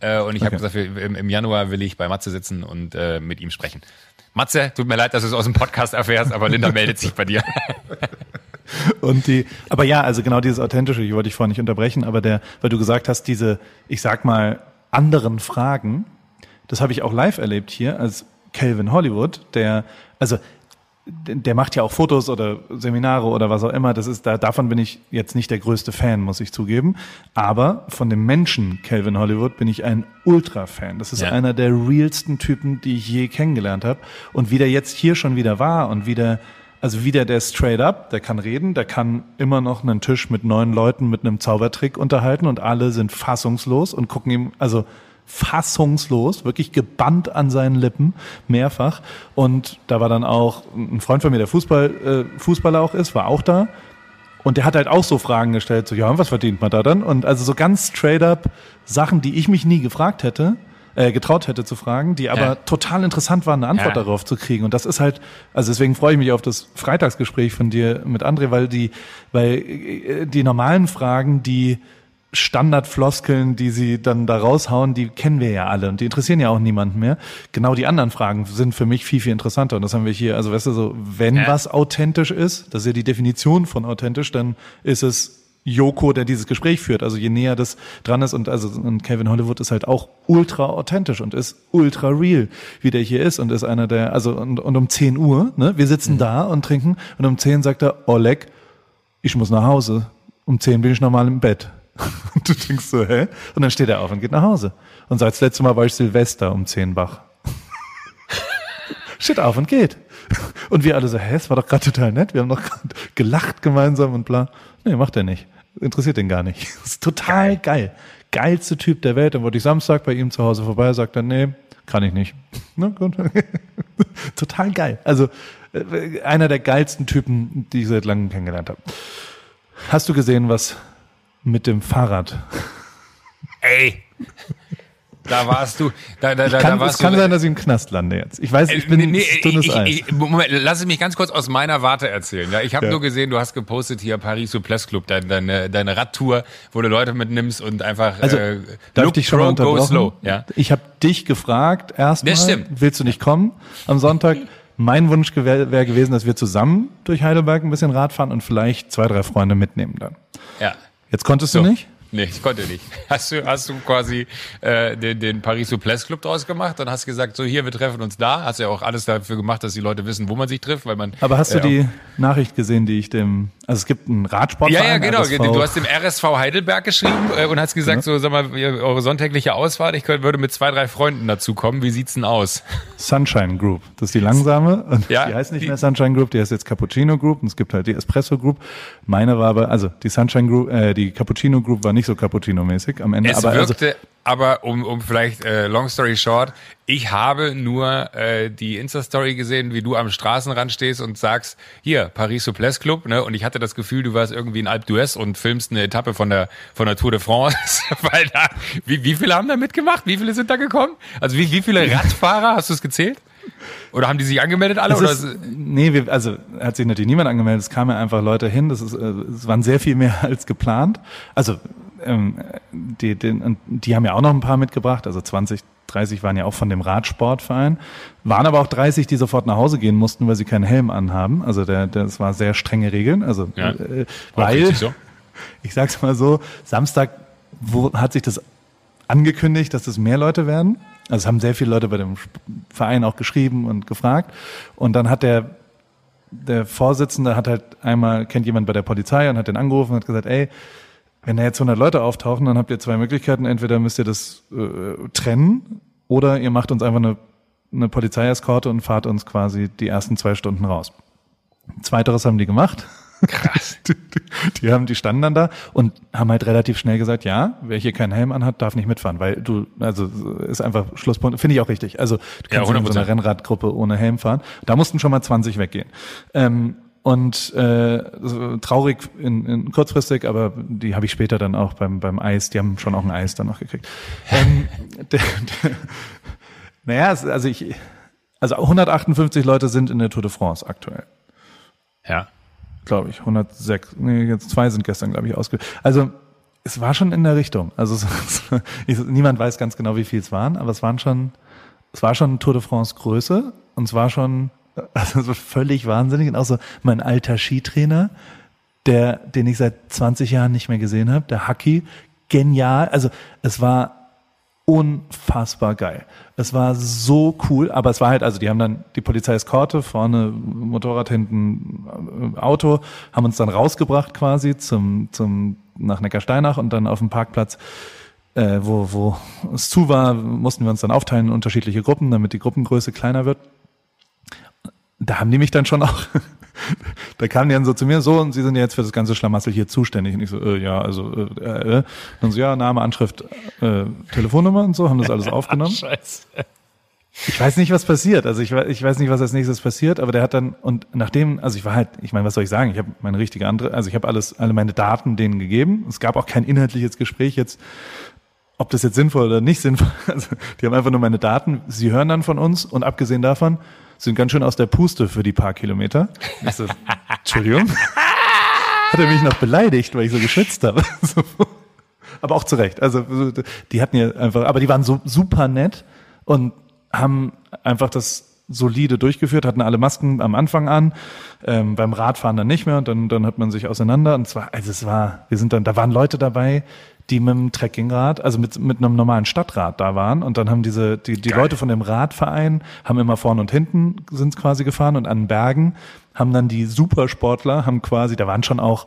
Äh, und ich habe Okay. gesagt, wir- im, im Januar will ich bei Matze sitzen und äh, mit ihm sprechen. Matze, tut mir leid, dass du es aus dem Podcast erfährst, aber Linda meldet sich bei dir. Und die, aber ja, also genau dieses authentische, ich wollte dich vorhin nicht unterbrechen, aber der, weil du gesagt hast, diese, ich sag mal, anderen Fragen, das habe ich auch live erlebt hier, als Calvin Hollywood, der, also der macht ja auch Fotos oder Seminare oder was auch immer. Das ist, da, davon bin ich jetzt nicht der größte Fan, muss ich zugeben. Aber von dem Menschen Calvin Hollywood bin ich ein Ultra-Fan. Das ist Ja. einer der realsten Typen, die ich je kennengelernt habe. Und wie der jetzt hier schon wieder war und wie der, also wieder der straight up, der kann reden, der kann immer noch einen Tisch mit neun Leuten mit einem Zaubertrick unterhalten und alle sind fassungslos und gucken ihm, also fassungslos, wirklich gebannt an seinen Lippen, mehrfach. Und da war dann auch ein Freund von mir, der Fußball, äh, Fußballer auch ist, war auch da. Und der hat halt auch so Fragen gestellt, so, ja, und was verdient man da dann? Und also so ganz straight up Sachen, die ich mich nie gefragt hätte, äh, getraut hätte zu fragen, die aber Ja. total interessant waren, eine Antwort Ja. darauf zu kriegen. Und das ist halt, also deswegen freue ich mich auf das Freitagsgespräch von dir mit André, weil die, weil äh, die normalen Fragen, die Standardfloskeln, die sie dann da raushauen, die kennen wir ja alle und die interessieren ja auch niemanden mehr. Genau die anderen Fragen sind für mich viel, viel interessanter. Und das haben wir hier, also weißt du, so, wenn Ja. was authentisch ist, das ist ja die Definition von authentisch, dann ist es Joko, der dieses Gespräch führt. Also je näher das dran ist und also und Kevin Hollywood ist halt auch ultra authentisch und ist ultra real, wie der hier ist und ist einer der, also und, und um 10 Uhr, ne, wir sitzen da und trinken und um 10 sagt er, Oleg, ich muss nach Hause. Um 10 bin ich normal im Bett. Und du denkst so, hä? Und dann steht er auf und geht nach Hause. Und sagt, das letzte Mal war ich Silvester um 10 wach. Steht auf und geht. Und wir alle so, hä, es war doch gerade total nett. Wir haben doch gerade gelacht gemeinsam und bla. Nee, macht er nicht. Interessiert den gar nicht. Das ist total geil. Geilste Typ der Welt. Dann wollte ich Samstag bei ihm zu Hause vorbei, sagt er, nee, kann ich nicht. Na gut. total geil. Also äh, einer der geilsten Typen, die ich seit langem kennengelernt habe. Hast du gesehen, was mit dem Fahrrad? Ey, da warst du, da, da, da, Kann, da es warst kann du. sein, dass ich im Knast lande jetzt. Ich weiß, ich bin Äh, nee, es tut uns ich, Eis. ich, Moment, lass es mich ganz kurz aus meiner Warte erzählen. Ja, ich habe Ja. nur gesehen, du hast gepostet hier Paris Souplesse Club, deine, deine, Radtour, wo du Leute mitnimmst und einfach Also, äh, darf look ich dich schon mal pro, go unterbrochen? slow. Ja. Ich habe dich gefragt erstmal, Das stimmt. willst du nicht kommen am Sonntag? Mein Wunsch wäre wär gewesen, dass wir zusammen durch Heidelberg ein bisschen Rad fahren und vielleicht zwei, drei Freunde mitnehmen dann. ja. Jetzt konntest du nicht? Nee, ich konnte nicht. Hast du, hast du quasi äh, den, den Paris Souplesse Club draus gemacht und hast gesagt, so hier, wir treffen uns da. Hast ja auch alles dafür gemacht, dass die Leute wissen, wo man sich trifft, weil man. Aber hast du äh, die Nachricht gesehen, die ich dem, also es gibt einen Radsportverein. Ja, ja, genau. RSV. Du hast dem RSV Heidelberg geschrieben äh, und hast gesagt, so, sag mal, eure sonntägliche Ausfahrt, ich könnte, würde mit zwei, drei Freunden dazu kommen. Wie sieht's denn aus? Sunshine Group. Das ist die langsame. Und Ja, die heißt nicht die- mehr Sunshine Group, die heißt jetzt Cappuccino Group und es gibt halt die Espresso Group. Meine war aber, also die Sunshine Group, äh, die Cappuccino Group war nicht so Cappuccino-mäßig am Ende. Es aber also, wirkte, aber um, um vielleicht, äh, long story short, ich habe nur äh, die Insta-Story gesehen, wie du am Straßenrand stehst und sagst, hier, Paris Souplesse Club, ne? Und ich hatte das Gefühl, du warst irgendwie in Alpe d'Huez und filmst eine Etappe von der, von der Tour de France. Weil da, wie, wie viele haben da mitgemacht? Wie viele sind da gekommen? Also wie, wie viele Radfahrer, hast du es gezählt? Oder haben die sich angemeldet alle? Es Oder ist, nee, wir, also hat sich natürlich niemand angemeldet. Es kamen ja einfach Leute hin. Das ist, äh, es waren sehr viel mehr als geplant. Also ähm, die, und die haben ja auch noch ein paar mitgebracht. Also 20, 30 waren ja auch von dem Radsportverein. Waren aber auch 30, die sofort nach Hause gehen mussten, weil sie keinen Helm anhaben. Also der, das war sehr strenge Regeln. Also Ja. äh, weil so. ich sag's mal so, Samstag wo, hat sich das angekündigt, dass es mehr Leute werden. Also es haben sehr viele Leute bei dem Verein auch geschrieben und gefragt. Und dann hat der, der Vorsitzende hat halt einmal, kennt jemand bei der Polizei und hat den angerufen und hat gesagt, ey, wenn da jetzt 100 Leute auftauchen, dann habt ihr zwei Möglichkeiten. Entweder müsst ihr das äh, trennen oder ihr macht uns einfach eine, eine Polizeieskorte und fahrt uns quasi die ersten zwei Stunden raus. Zweiteres haben die gemacht. Krass. Die, die, haben, die standen dann da und haben halt relativ schnell gesagt, ja, wer hier keinen Helm anhat, darf nicht mitfahren, weil du, also ist einfach Schlusspunkt, finde ich auch richtig. Also du Ja, kannst in so 100%. einer Rennradgruppe ohne Helm fahren. Da mussten schon mal 20 weggehen. Ähm, und äh, traurig in, in kurzfristig, aber die habe ich später dann auch beim beim Eis. Die haben schon auch ein Eis dann noch gekriegt. ähm, der, der, naja, also ich, also 158 Leute sind in der Tour de France aktuell, Ja. glaube ich. 106, nee, jetzt zwei sind gestern, glaube ich, ausge. Also es war schon in der Richtung. Also es, ich, niemand weiß ganz genau, wie viel es waren, aber es waren schon, es war schon Tour de France Größe und es war schon also so völlig wahnsinnig und auch so mein alter Skitrainer, der, den ich seit 20 Jahren nicht mehr gesehen habe, der Haki, genial. Also es war unfassbar geil. Es war so cool, aber es war halt, also die haben dann die Polizei Eskorte, vorne Motorrad, hinten äh, Auto, haben uns dann rausgebracht quasi zum, zum, nach Neckarsteinach und dann auf dem Parkplatz, äh, wo, wo es zu war, mussten wir uns dann aufteilen in unterschiedliche Gruppen, damit die Gruppengröße kleiner wird. Da haben die mich dann schon auch, da kamen die dann so zu mir, so, und sie sind ja jetzt für das ganze Schlamassel hier zuständig. Und ich so, äh, ja, also, äh, äh. Dann so, ja, Name, Anschrift, äh, Telefonnummer und so, haben das alles aufgenommen. Scheiße. Ich weiß nicht, was passiert. Also ich, weiß- ich weiß nicht, was als nächstes passiert, aber der hat dann, und nachdem, also ich war halt, ich meine, was soll ich sagen? Ich habe meine richtige andere, also ich habe alles, alle meine Daten denen gegeben. Es gab auch kein inhaltliches Gespräch jetzt, ob das jetzt sinnvoll oder nicht sinnvoll. Also die haben einfach nur meine Daten. Sie hören dann von uns und abgesehen davon sind ganz schön aus der Puste für die paar Kilometer. Ich so, Entschuldigung. Hat er mich noch beleidigt, weil ich so geschwitzt habe. Aber auch zu Recht. Also so, die hatten ja einfach, aber die waren so super nett und haben einfach das solide durchgeführt, hatten alle Masken am Anfang an, ähm, beim Radfahren dann nicht mehr und dann, dann hat man sich auseinander und zwar, also es war, wir sind dann, da waren Leute dabei, die mit dem Trekkingrad, also mit, mit einem normalen Stadtrad da waren und dann haben diese, die, die Geil. Leute von dem Radverein haben immer vorne und hinten sind quasi gefahren und an Bergen haben dann die Supersportler, haben quasi, da waren schon auch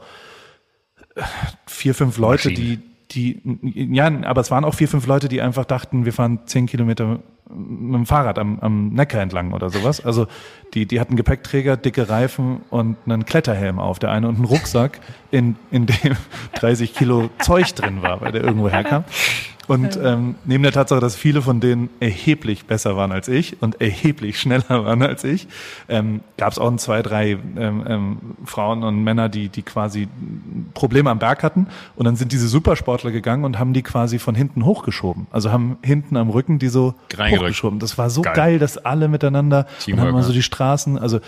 vier, fünf Leute, Maschine. die, die, ja, aber es waren auch vier, fünf Leute, die einfach dachten, wir fahren zehn Kilometer mit dem Fahrrad am, am Neckar entlang oder sowas. Also die, die hatten Gepäckträger, dicke Reifen und einen Kletterhelm auf, der eine und einen Rucksack, in, in dem 30 Kilo Zeug drin war, weil der irgendwo herkam. Und ähm, neben der Tatsache, dass viele von denen erheblich besser waren als ich und erheblich schneller waren als ich, ähm, gab es auch ein, zwei, drei ähm, ähm, Frauen und Männer, die, die quasi Probleme am Berg hatten. Und dann sind diese Supersportler gegangen und haben die quasi von hinten hochgeschoben. Also haben hinten am Rücken die so Reingerückt. hochgeschoben. Das war so Geil. geil, dass alle miteinander und Teamwork, dann mal so die Straßen, also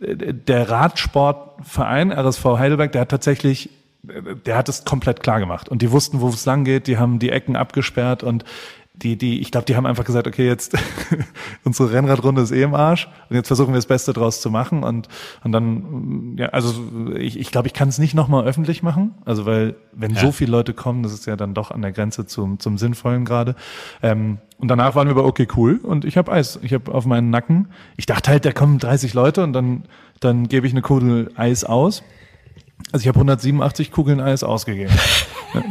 äh, der Radsportverein RSV Heidelberg, der hat tatsächlich, der hat es komplett klar gemacht und die wussten, wo es lang geht, die haben die Ecken abgesperrt und die, die, ich glaube, die haben einfach gesagt, okay, jetzt unsere Rennradrunde ist eh im Arsch und jetzt versuchen wir das Beste draus zu machen und und dann, ja, also ich, ich glaube, ich kann es nicht nochmal öffentlich machen, also weil wenn so viele Leute kommen, das ist ja dann doch an der Grenze zum zum Sinnvollen gerade. Ähm, und danach waren wir bei okay cool und ich habe Eis, ich habe auf meinen Nacken. Ich dachte halt, da kommen 30 Leute und dann dann gebe ich eine Kugel Eis aus. Also ich habe 187 Kugeln Eis ausgegeben.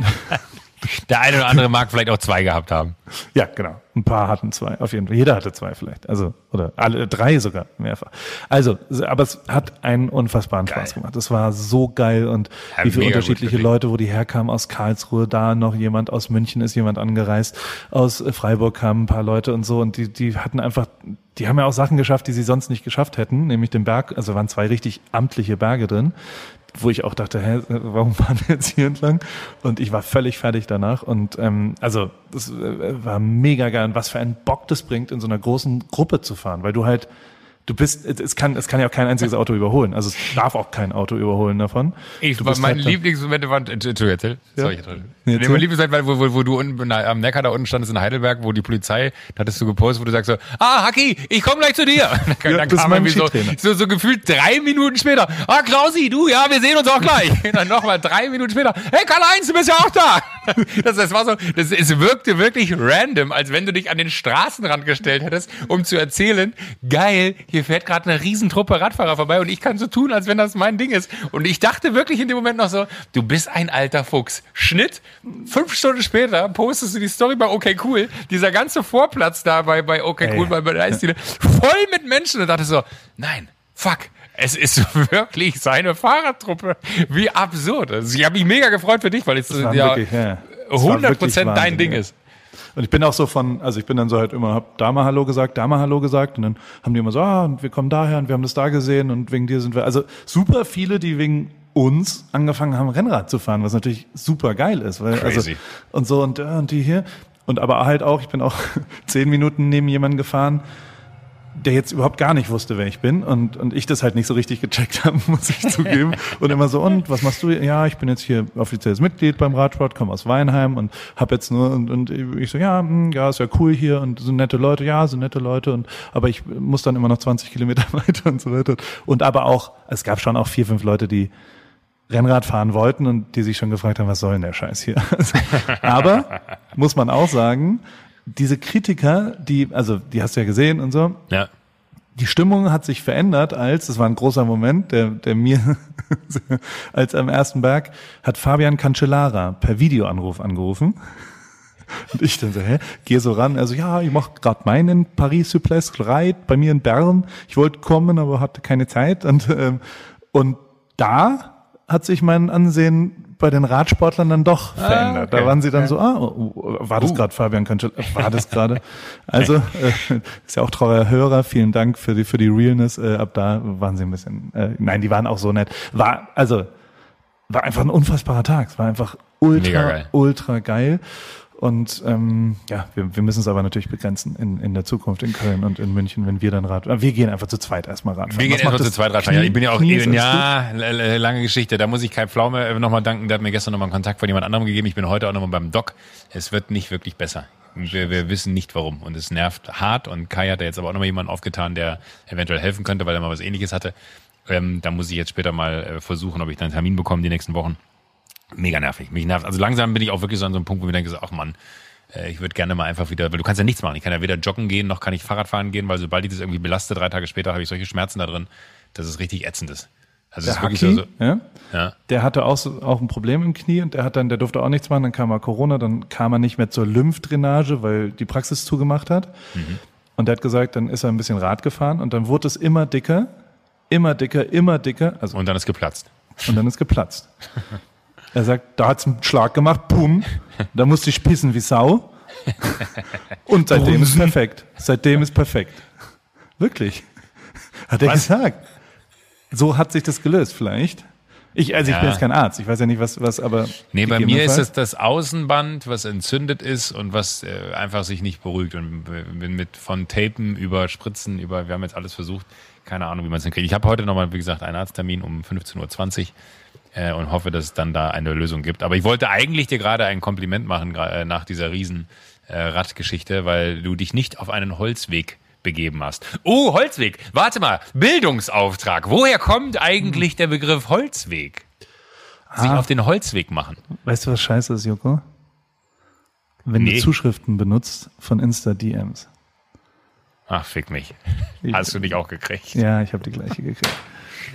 Der eine oder andere mag vielleicht auch zwei gehabt haben. Ja, genau. Ein paar hatten zwei, auf jeden Fall. Jeder hatte zwei vielleicht. Also, oder alle drei sogar mehrfach. Also, aber es hat einen unfassbaren Geil. Spaß gemacht. Es war so geil und Ja, wie viele unterschiedliche. Leute, wo die herkamen aus Karlsruhe, da noch jemand aus München ist jemand angereist, aus äh, Freiburg kamen ein paar Leute und so und die, die hatten einfach, die haben ja auch Sachen geschafft, die sie sonst nicht geschafft hätten, nämlich den Berg, also waren zwei richtig amtliche Berge drin, wo ich auch dachte, hä, warum fahren wir jetzt hier entlang? Und ich war völlig fertig danach. Und ähm, also das äh, war mega geil. Und was für einen Bock das bringt, in so einer großen Gruppe zu fahren, weil du halt, du bist, es kann, es kann ja auch kein einziges Auto überholen. Also es darf auch kein Auto überholen davon. Ich, Du bist mein halt Lieblingsmomente waren, Entschuldigung, erzähl. Sorry, ich Nee, erzähl. mein Lieblingsmoment war, wo, wo, wo du unten am Neckar da unten standest in Heidelberg, wo die Polizei, da hattest du gepostet, wo du sagst so, ah, Haki, ich komme gleich zu dir. Und dann, Ja, dann kam irgendwie so, so, so gefühlt drei Minuten später, ah, Klausi, du, ja, wir sehen uns auch gleich. Und dann nochmal drei Minuten später, hey, Karl-Heinz, du bist ja auch da. Das, das war so, das, es wirkte wirklich random, als wenn du dich an den Straßenrand gestellt hättest, um zu erzählen, geil, hier fährt gerade eine Riesentruppe Radfahrer vorbei und ich kann so tun, als wenn das mein Ding ist. Und ich dachte wirklich in dem Moment noch so, du bist ein alter Fuchs. Schnitt, fünf Stunden später postest du die Story bei Okay Cool, dieser ganze Vorplatz da bei, bei Okay Ey. Cool, bei, bei der Eisdiele, voll mit Menschen und dachte so, nein, fuck. Es ist wirklich seine Fahrradtruppe. Wie absurd. Also ich habe mich mega gefreut für dich, weil es ja wirklich, ja. Es war 100 wirklich Prozent dein Ding ja. ist. Und ich bin auch so von, also ich bin dann so halt immer, hab da mal Hallo gesagt, da mal Hallo gesagt und dann haben die immer so, ah, und wir kommen daher und wir haben das da gesehen und wegen dir sind wir, also super viele, die wegen uns angefangen haben, Rennrad zu fahren, was natürlich super geil ist, weil, also, Crazy. und so und, und die hier und aber halt auch, ich bin auch zehn Minuten neben jemanden gefahren, der jetzt überhaupt gar nicht wusste, wer ich bin und, und ich das halt nicht so richtig gecheckt habe, muss ich zugeben. Und immer so, und was machst du? Ja, ich bin jetzt hier offizielles Mitglied beim Radsport, komme aus Weinheim und habe jetzt nur, und, und ich so, ja, hm, ja, ist ja cool hier und sind nette Leute, ja, sind nette Leute und aber ich muss dann immer noch 20 Kilometer weiter und so weiter. Und aber auch, es gab schon auch vier, fünf Leute, die Rennrad fahren wollten und die sich schon gefragt haben, was soll denn der Scheiß hier? Also, aber muss man auch sagen, diese Kritiker, die, also die hast du ja gesehen und so, Ja. die Stimmung hat sich verändert, als, das war ein großer Moment, der, der mir, als am ersten Berg, hat Fabian Cancellara per Videoanruf angerufen. Und ich dann so, hä, geh so ran, also ja, ich mache gerade meinen Paris-Suples Reit bei mir in Bern. Ich wollte kommen, aber hatte keine Zeit. Und, ähm, und da hat sich mein Ansehen bei den Radsportlern dann doch verändert. Da okay. waren sie dann so, ah, oh, oh, war das gerade Fabian Cancellara? War das gerade? Also, äh, ist ja auch treuer Hörer. Vielen Dank für die, für die Realness. Äh, ab da waren sie ein bisschen, äh, nein, die waren auch so nett. War, also, war einfach ein unfassbarer Tag. Es war einfach ultra, geil. ultra geil. Und ähm, ja, wir, wir müssen es aber natürlich begrenzen in, in der Zukunft in Köln und in München, wenn wir dann Rad. äh, Wir gehen einfach zu zweit erstmal Radfahren. Wir gehen erstmal zu zweit Radfahren. Ja, ich bin ja auch, alles ja, lange Geschichte. Da muss ich Kai Pflaume äh, nochmal danken. Der hat mir gestern nochmal einen Kontakt von jemand anderem gegeben. Ich bin heute auch nochmal beim Doc. Es wird nicht wirklich besser. Wir, wir wissen nicht warum. Und es nervt hart. Und Kai hat da jetzt aber auch nochmal jemanden aufgetan, der eventuell helfen könnte, weil er mal was ähnliches hatte. Ähm, da muss ich jetzt später mal äh, versuchen, ob ich dann einen Termin bekomme die nächsten Wochen. Mega nervig. Mich nervt. Also langsam bin ich auch wirklich so an so einem Punkt, wo ich denke, so, ach Mann, äh, ich würde gerne mal einfach wieder, weil du kannst ja nichts machen. Ich kann ja weder joggen gehen, noch kann ich Fahrrad fahren gehen, weil sobald ich das irgendwie belaste, drei Tage später habe ich solche Schmerzen da drin, dass es richtig ätzend ist. Also Der ist wirklich Haki, so, ja, ja. der hatte auch, auch ein Problem im Knie und der hat dann, der durfte auch nichts machen, dann kam mal Corona, dann kam er nicht mehr zur Lymphdrainage, weil die Praxis zugemacht hat. Mhm. Und der hat gesagt, dann ist er ein bisschen Rad gefahren und dann wurde es immer dicker, immer dicker, immer dicker, also und dann ist geplatzt. und dann ist geplatzt. Er sagt, da hat's einen Schlag gemacht, pum, da musste ich pissen wie Sau. Und seitdem ist perfekt. Seitdem ist perfekt. Wirklich. Hat er Was? gesagt. So hat sich das gelöst, vielleicht. Ich, also ich bin jetzt kein Arzt, ich weiß ja nicht, was, was aber. Nee, bei mir ist es das Außenband, was entzündet ist und was äh, einfach sich nicht beruhigt. Und bin mit von Tapen über Spritzen, über, wir haben jetzt alles versucht, keine Ahnung, wie man es hinkriegt. Ich habe heute nochmal, wie gesagt, einen Arzttermin um 15.20 Uhr äh, und hoffe, dass es dann da eine Lösung gibt. Aber ich wollte eigentlich dir gerade ein Kompliment machen äh, nach dieser riesen äh, Radgeschichte, weil du dich nicht auf einen Holzweg begeben hast. Oh, Holzweg. Warte mal. Bildungsauftrag. Woher kommt eigentlich der Begriff Holzweg? Sich Ah. auf den Holzweg machen. Weißt du, was scheiße ist, Joko? Wenn Nee. du Zuschriften benutzt von Insta-DMs. Ach, fick mich. Hast du dich auch gekriegt? Ja, ich habe die gleiche gekriegt.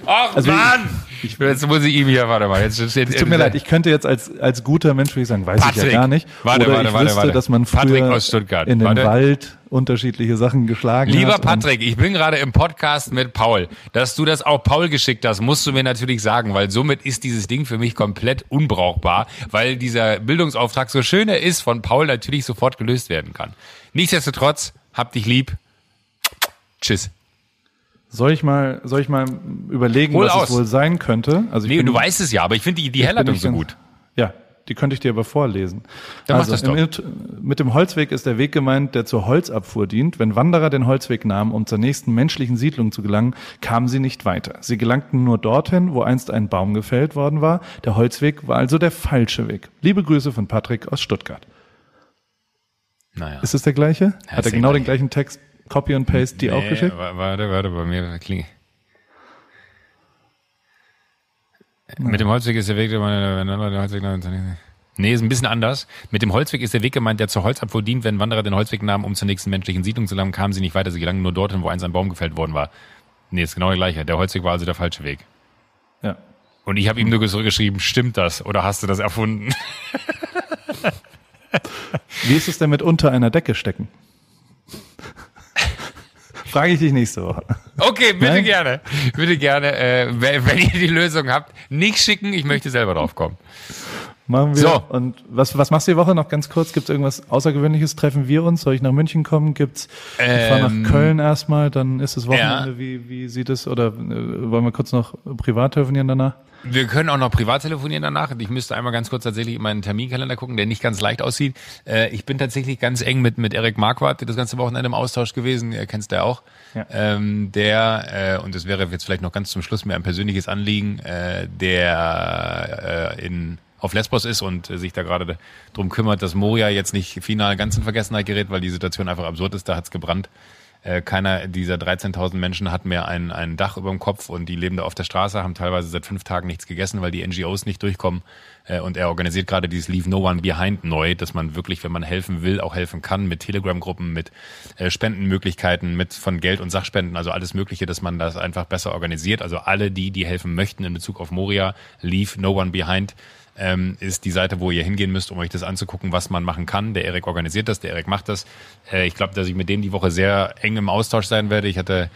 Ach, Also Mann! jetzt muss ich ihm hier, warte mal. Jetzt, jetzt, Es tut mir leid, ich könnte jetzt als, als guter Mensch würde ich sagen, weiß ich Patrick. ja gar nicht. Warte, Oder warte, ich warte, wüsste, warte. dass man Patrick früher aus Stuttgart. in den Warte. Wald unterschiedliche Sachen geschlagen Lieber Patrick, ich bin gerade im Podcast mit Paul. Dass du das auch Paul geschickt hast, musst du mir natürlich sagen, weil somit ist dieses Ding für mich komplett unbrauchbar, weil dieser Bildungsauftrag, so schön er ist, von Paul natürlich sofort gelöst werden kann. Nichtsdestotrotz, hab dich lieb. Tschüss. Soll ich mal, soll ich mal überlegen, Hol was aus. es wohl sein könnte? Also ich Nee, bin- du weißt es ja, aber ich finde die, die Herleitung nicht so ganz- gut. Ja, die könnte ich dir aber vorlesen. Dann also das doch. Mit, dem Holzweg ist der Weg gemeint, der zur Holzabfuhr dient. Wenn Wanderer den Holzweg nahmen, um zur nächsten menschlichen Siedlung zu gelangen, kamen sie nicht weiter. Sie gelangten nur dorthin, wo einst ein Baum gefällt worden war. Der Holzweg war also der falsche Weg. Liebe Grüße von Patrick aus Stuttgart. Naja. Ist es der gleiche? Ja, Hat er genau gleiche. den gleichen Text Copy und Paste die auch geschickt? wa- Warte, warte, bei mir klingt. Mit dem Holzweg ist der Weg, der nahmen- Nee, ist ein bisschen anders. Mit dem Holzweg ist der Weg gemeint, der zur Holzabfuhr dient. Wenn Wanderer den Holzweg nahmen, um zur nächsten menschlichen Siedlung zu gelangen, kamen sie nicht weiter. Sie gelangen nur dorthin, wo einst ein Baum gefällt worden war. Nee, ist genau der gleiche. Der Holzweg war also der falsche Weg. Ja. Und ich habe ihm nur zurückgeschrieben, stimmt das? Oder hast du das erfunden? Wie ist es denn mit unter einer Decke stecken? Frage ich dich nächste Woche. Okay, bitte Nein? gerne. Bitte gerne. Äh, wenn, wenn ihr die Lösung habt, nicht schicken. Ich möchte selber drauf kommen. Machen wir. So. Und was, was machst du die Woche noch ganz kurz? Gibt es irgendwas Außergewöhnliches? Treffen wir uns? Soll ich nach München kommen? Gibt's, ich fahre Ähm, nach Köln erstmal, dann ist es Wochenende. ja. Wie, wie sieht es? Oder äh, wollen wir kurz noch privat telefonieren danach? Wir können auch noch privat telefonieren danach. Ich müsste einmal ganz kurz tatsächlich in meinen Terminkalender gucken, der nicht ganz leicht aussieht. Äh, ich bin tatsächlich ganz eng mit, mit Erik Marquardt das ganze Wochenende im Austausch gewesen. Er kennst du ja auch. Ja. Ähm, der, äh, und es wäre jetzt vielleicht noch ganz zum Schluss mir ein persönliches Anliegen, äh, der äh, in auf Lesbos ist und äh, sich da gerade drum kümmert, dass Moria jetzt nicht final ganz in Vergessenheit gerät, weil die Situation einfach absurd ist, da hat's gebrannt. Äh, keiner dieser 13.000 Menschen hat mehr ein, ein Dach über dem Kopf und die leben da auf der Straße, haben teilweise seit fünf Tagen nichts gegessen, weil die NGOs nicht durchkommen. Äh, und er organisiert gerade dieses Leave No One Behind neu, dass man wirklich, wenn man helfen will, auch helfen kann mit Telegram-Gruppen, mit Spendenmöglichkeiten, mit von Geld und Sachspenden, also alles Mögliche, dass man das einfach besser organisiert. Also alle die, die helfen möchten in Bezug auf Moria, Leave No One Behind ähm, ist die Seite, wo ihr hingehen müsst, um euch das anzugucken, was man machen kann. Der Erik organisiert das, der Erik macht das. Äh, ich glaube, dass ich mit dem die Woche sehr eng im Austausch sein werde. Ich hatte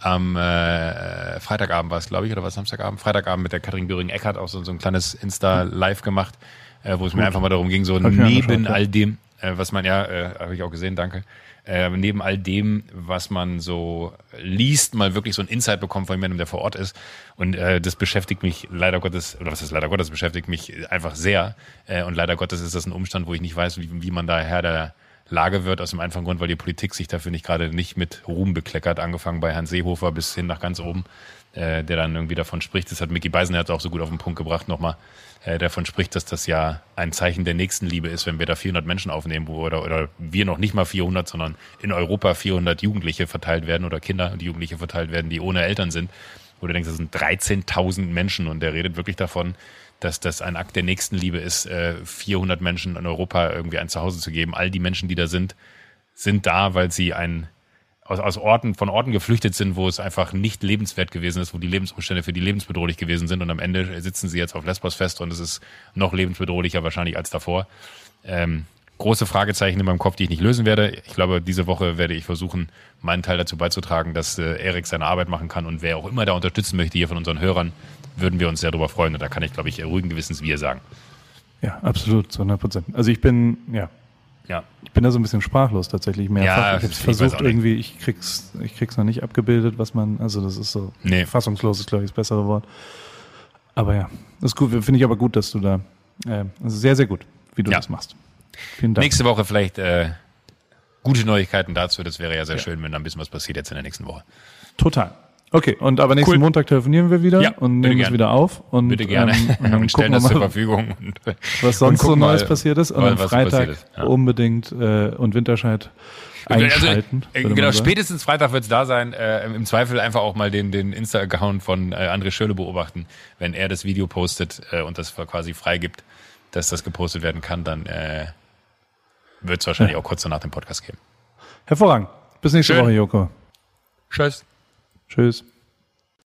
am äh, Freitagabend war es, glaube ich, oder was Samstagabend? Freitagabend mit der Katrin Göring-Eckert auch so, so ein kleines Insta-Live gemacht, äh, wo es mir einfach mal darum ging, so neben all dem, äh, was man ja, äh, habe ich auch gesehen, danke. Äh, neben all dem, was man so liest, mal wirklich so ein Insight bekommt von jemandem, der vor Ort ist. Und äh, das beschäftigt mich leider Gottes, oder was ist leider Gottes, beschäftigt mich einfach sehr. Äh, und leider Gottes ist das ein Umstand, wo ich nicht weiß, wie, wie man da Herr der Lage wird, aus dem einfachen Grund, weil die Politik sich dafür nicht gerade nicht mit Ruhm bekleckert, angefangen bei Herrn Seehofer bis hin nach ganz oben, äh, der dann irgendwie davon spricht. Das hat Mickey Beisenherz auch so gut auf den Punkt gebracht nochmal, äh, davon spricht, dass das ja ein Zeichen der Nächstenliebe ist, wenn wir da 400 Menschen aufnehmen, wo, oder, oder wir noch nicht mal 400, sondern in Europa 400 Jugendliche verteilt werden oder Kinder und Jugendliche verteilt werden, die ohne Eltern sind. Wo du denkst, das sind 13.000 Menschen und der redet wirklich davon, dass das ein Akt der Nächstenliebe ist, äh, 400 Menschen in Europa irgendwie ein Zuhause zu geben. All die Menschen, die da sind, sind da, weil sie ein aus, aus Orten, von Orten geflüchtet sind, wo es einfach nicht lebenswert gewesen ist, wo die Lebensumstände für die lebensbedrohlich gewesen sind und am Ende sitzen sie jetzt auf Lesbos fest und es ist noch lebensbedrohlicher wahrscheinlich als davor. Ähm, große Fragezeichen in meinem Kopf, die ich nicht lösen werde. Ich glaube, diese Woche werde ich versuchen, meinen Teil dazu beizutragen, dass äh, Erik seine Arbeit machen kann und wer auch immer da unterstützen möchte hier von unseren Hörern, würden wir uns sehr darüber freuen und da kann ich, glaube ich, ruhigen Gewissens wir sagen. Ja, absolut, zu 100 Prozent. Also ich bin, ja, Ja, ich bin da so ein bisschen sprachlos tatsächlich mehrfach. Ja, ich habe ich versucht nicht. irgendwie, ich krieg's, ich krieg's noch nicht abgebildet, was man, also das ist so Nee. fassungslos ist glaube ich das bessere Wort. Aber ja, das ist gut, finde ich aber gut, dass du da, äh, also sehr sehr gut, wie du Ja. das machst. Vielen Dank. nächste Woche vielleicht äh, gute Neuigkeiten dazu. Das wäre ja sehr schön, wenn da ein bisschen was passiert jetzt in der nächsten Woche. Total. Okay, und aber nächsten Cool. Montag telefonieren wir wieder Ja, und nehmen es wieder auf und, Bitte gerne. ähm, und dann und gucken stellen das zur mal, Verfügung. Und, was sonst und so Neues mal, passiert ist. Und was am Freitag ja. unbedingt äh, und Winterscheid einschalten. Also, äh, würde genau, spätestens Freitag wird es da sein. Äh, Im Zweifel einfach auch mal den, den Insta-Account von äh, André Schöle beobachten. Wenn er das Video postet äh, und das quasi freigibt, dass das gepostet werden kann, dann äh, wird es wahrscheinlich auch kurz danach den Podcast geben. Hervorragend. Bis nächste Schön. Woche, Joko. Tschüss. Tschüss.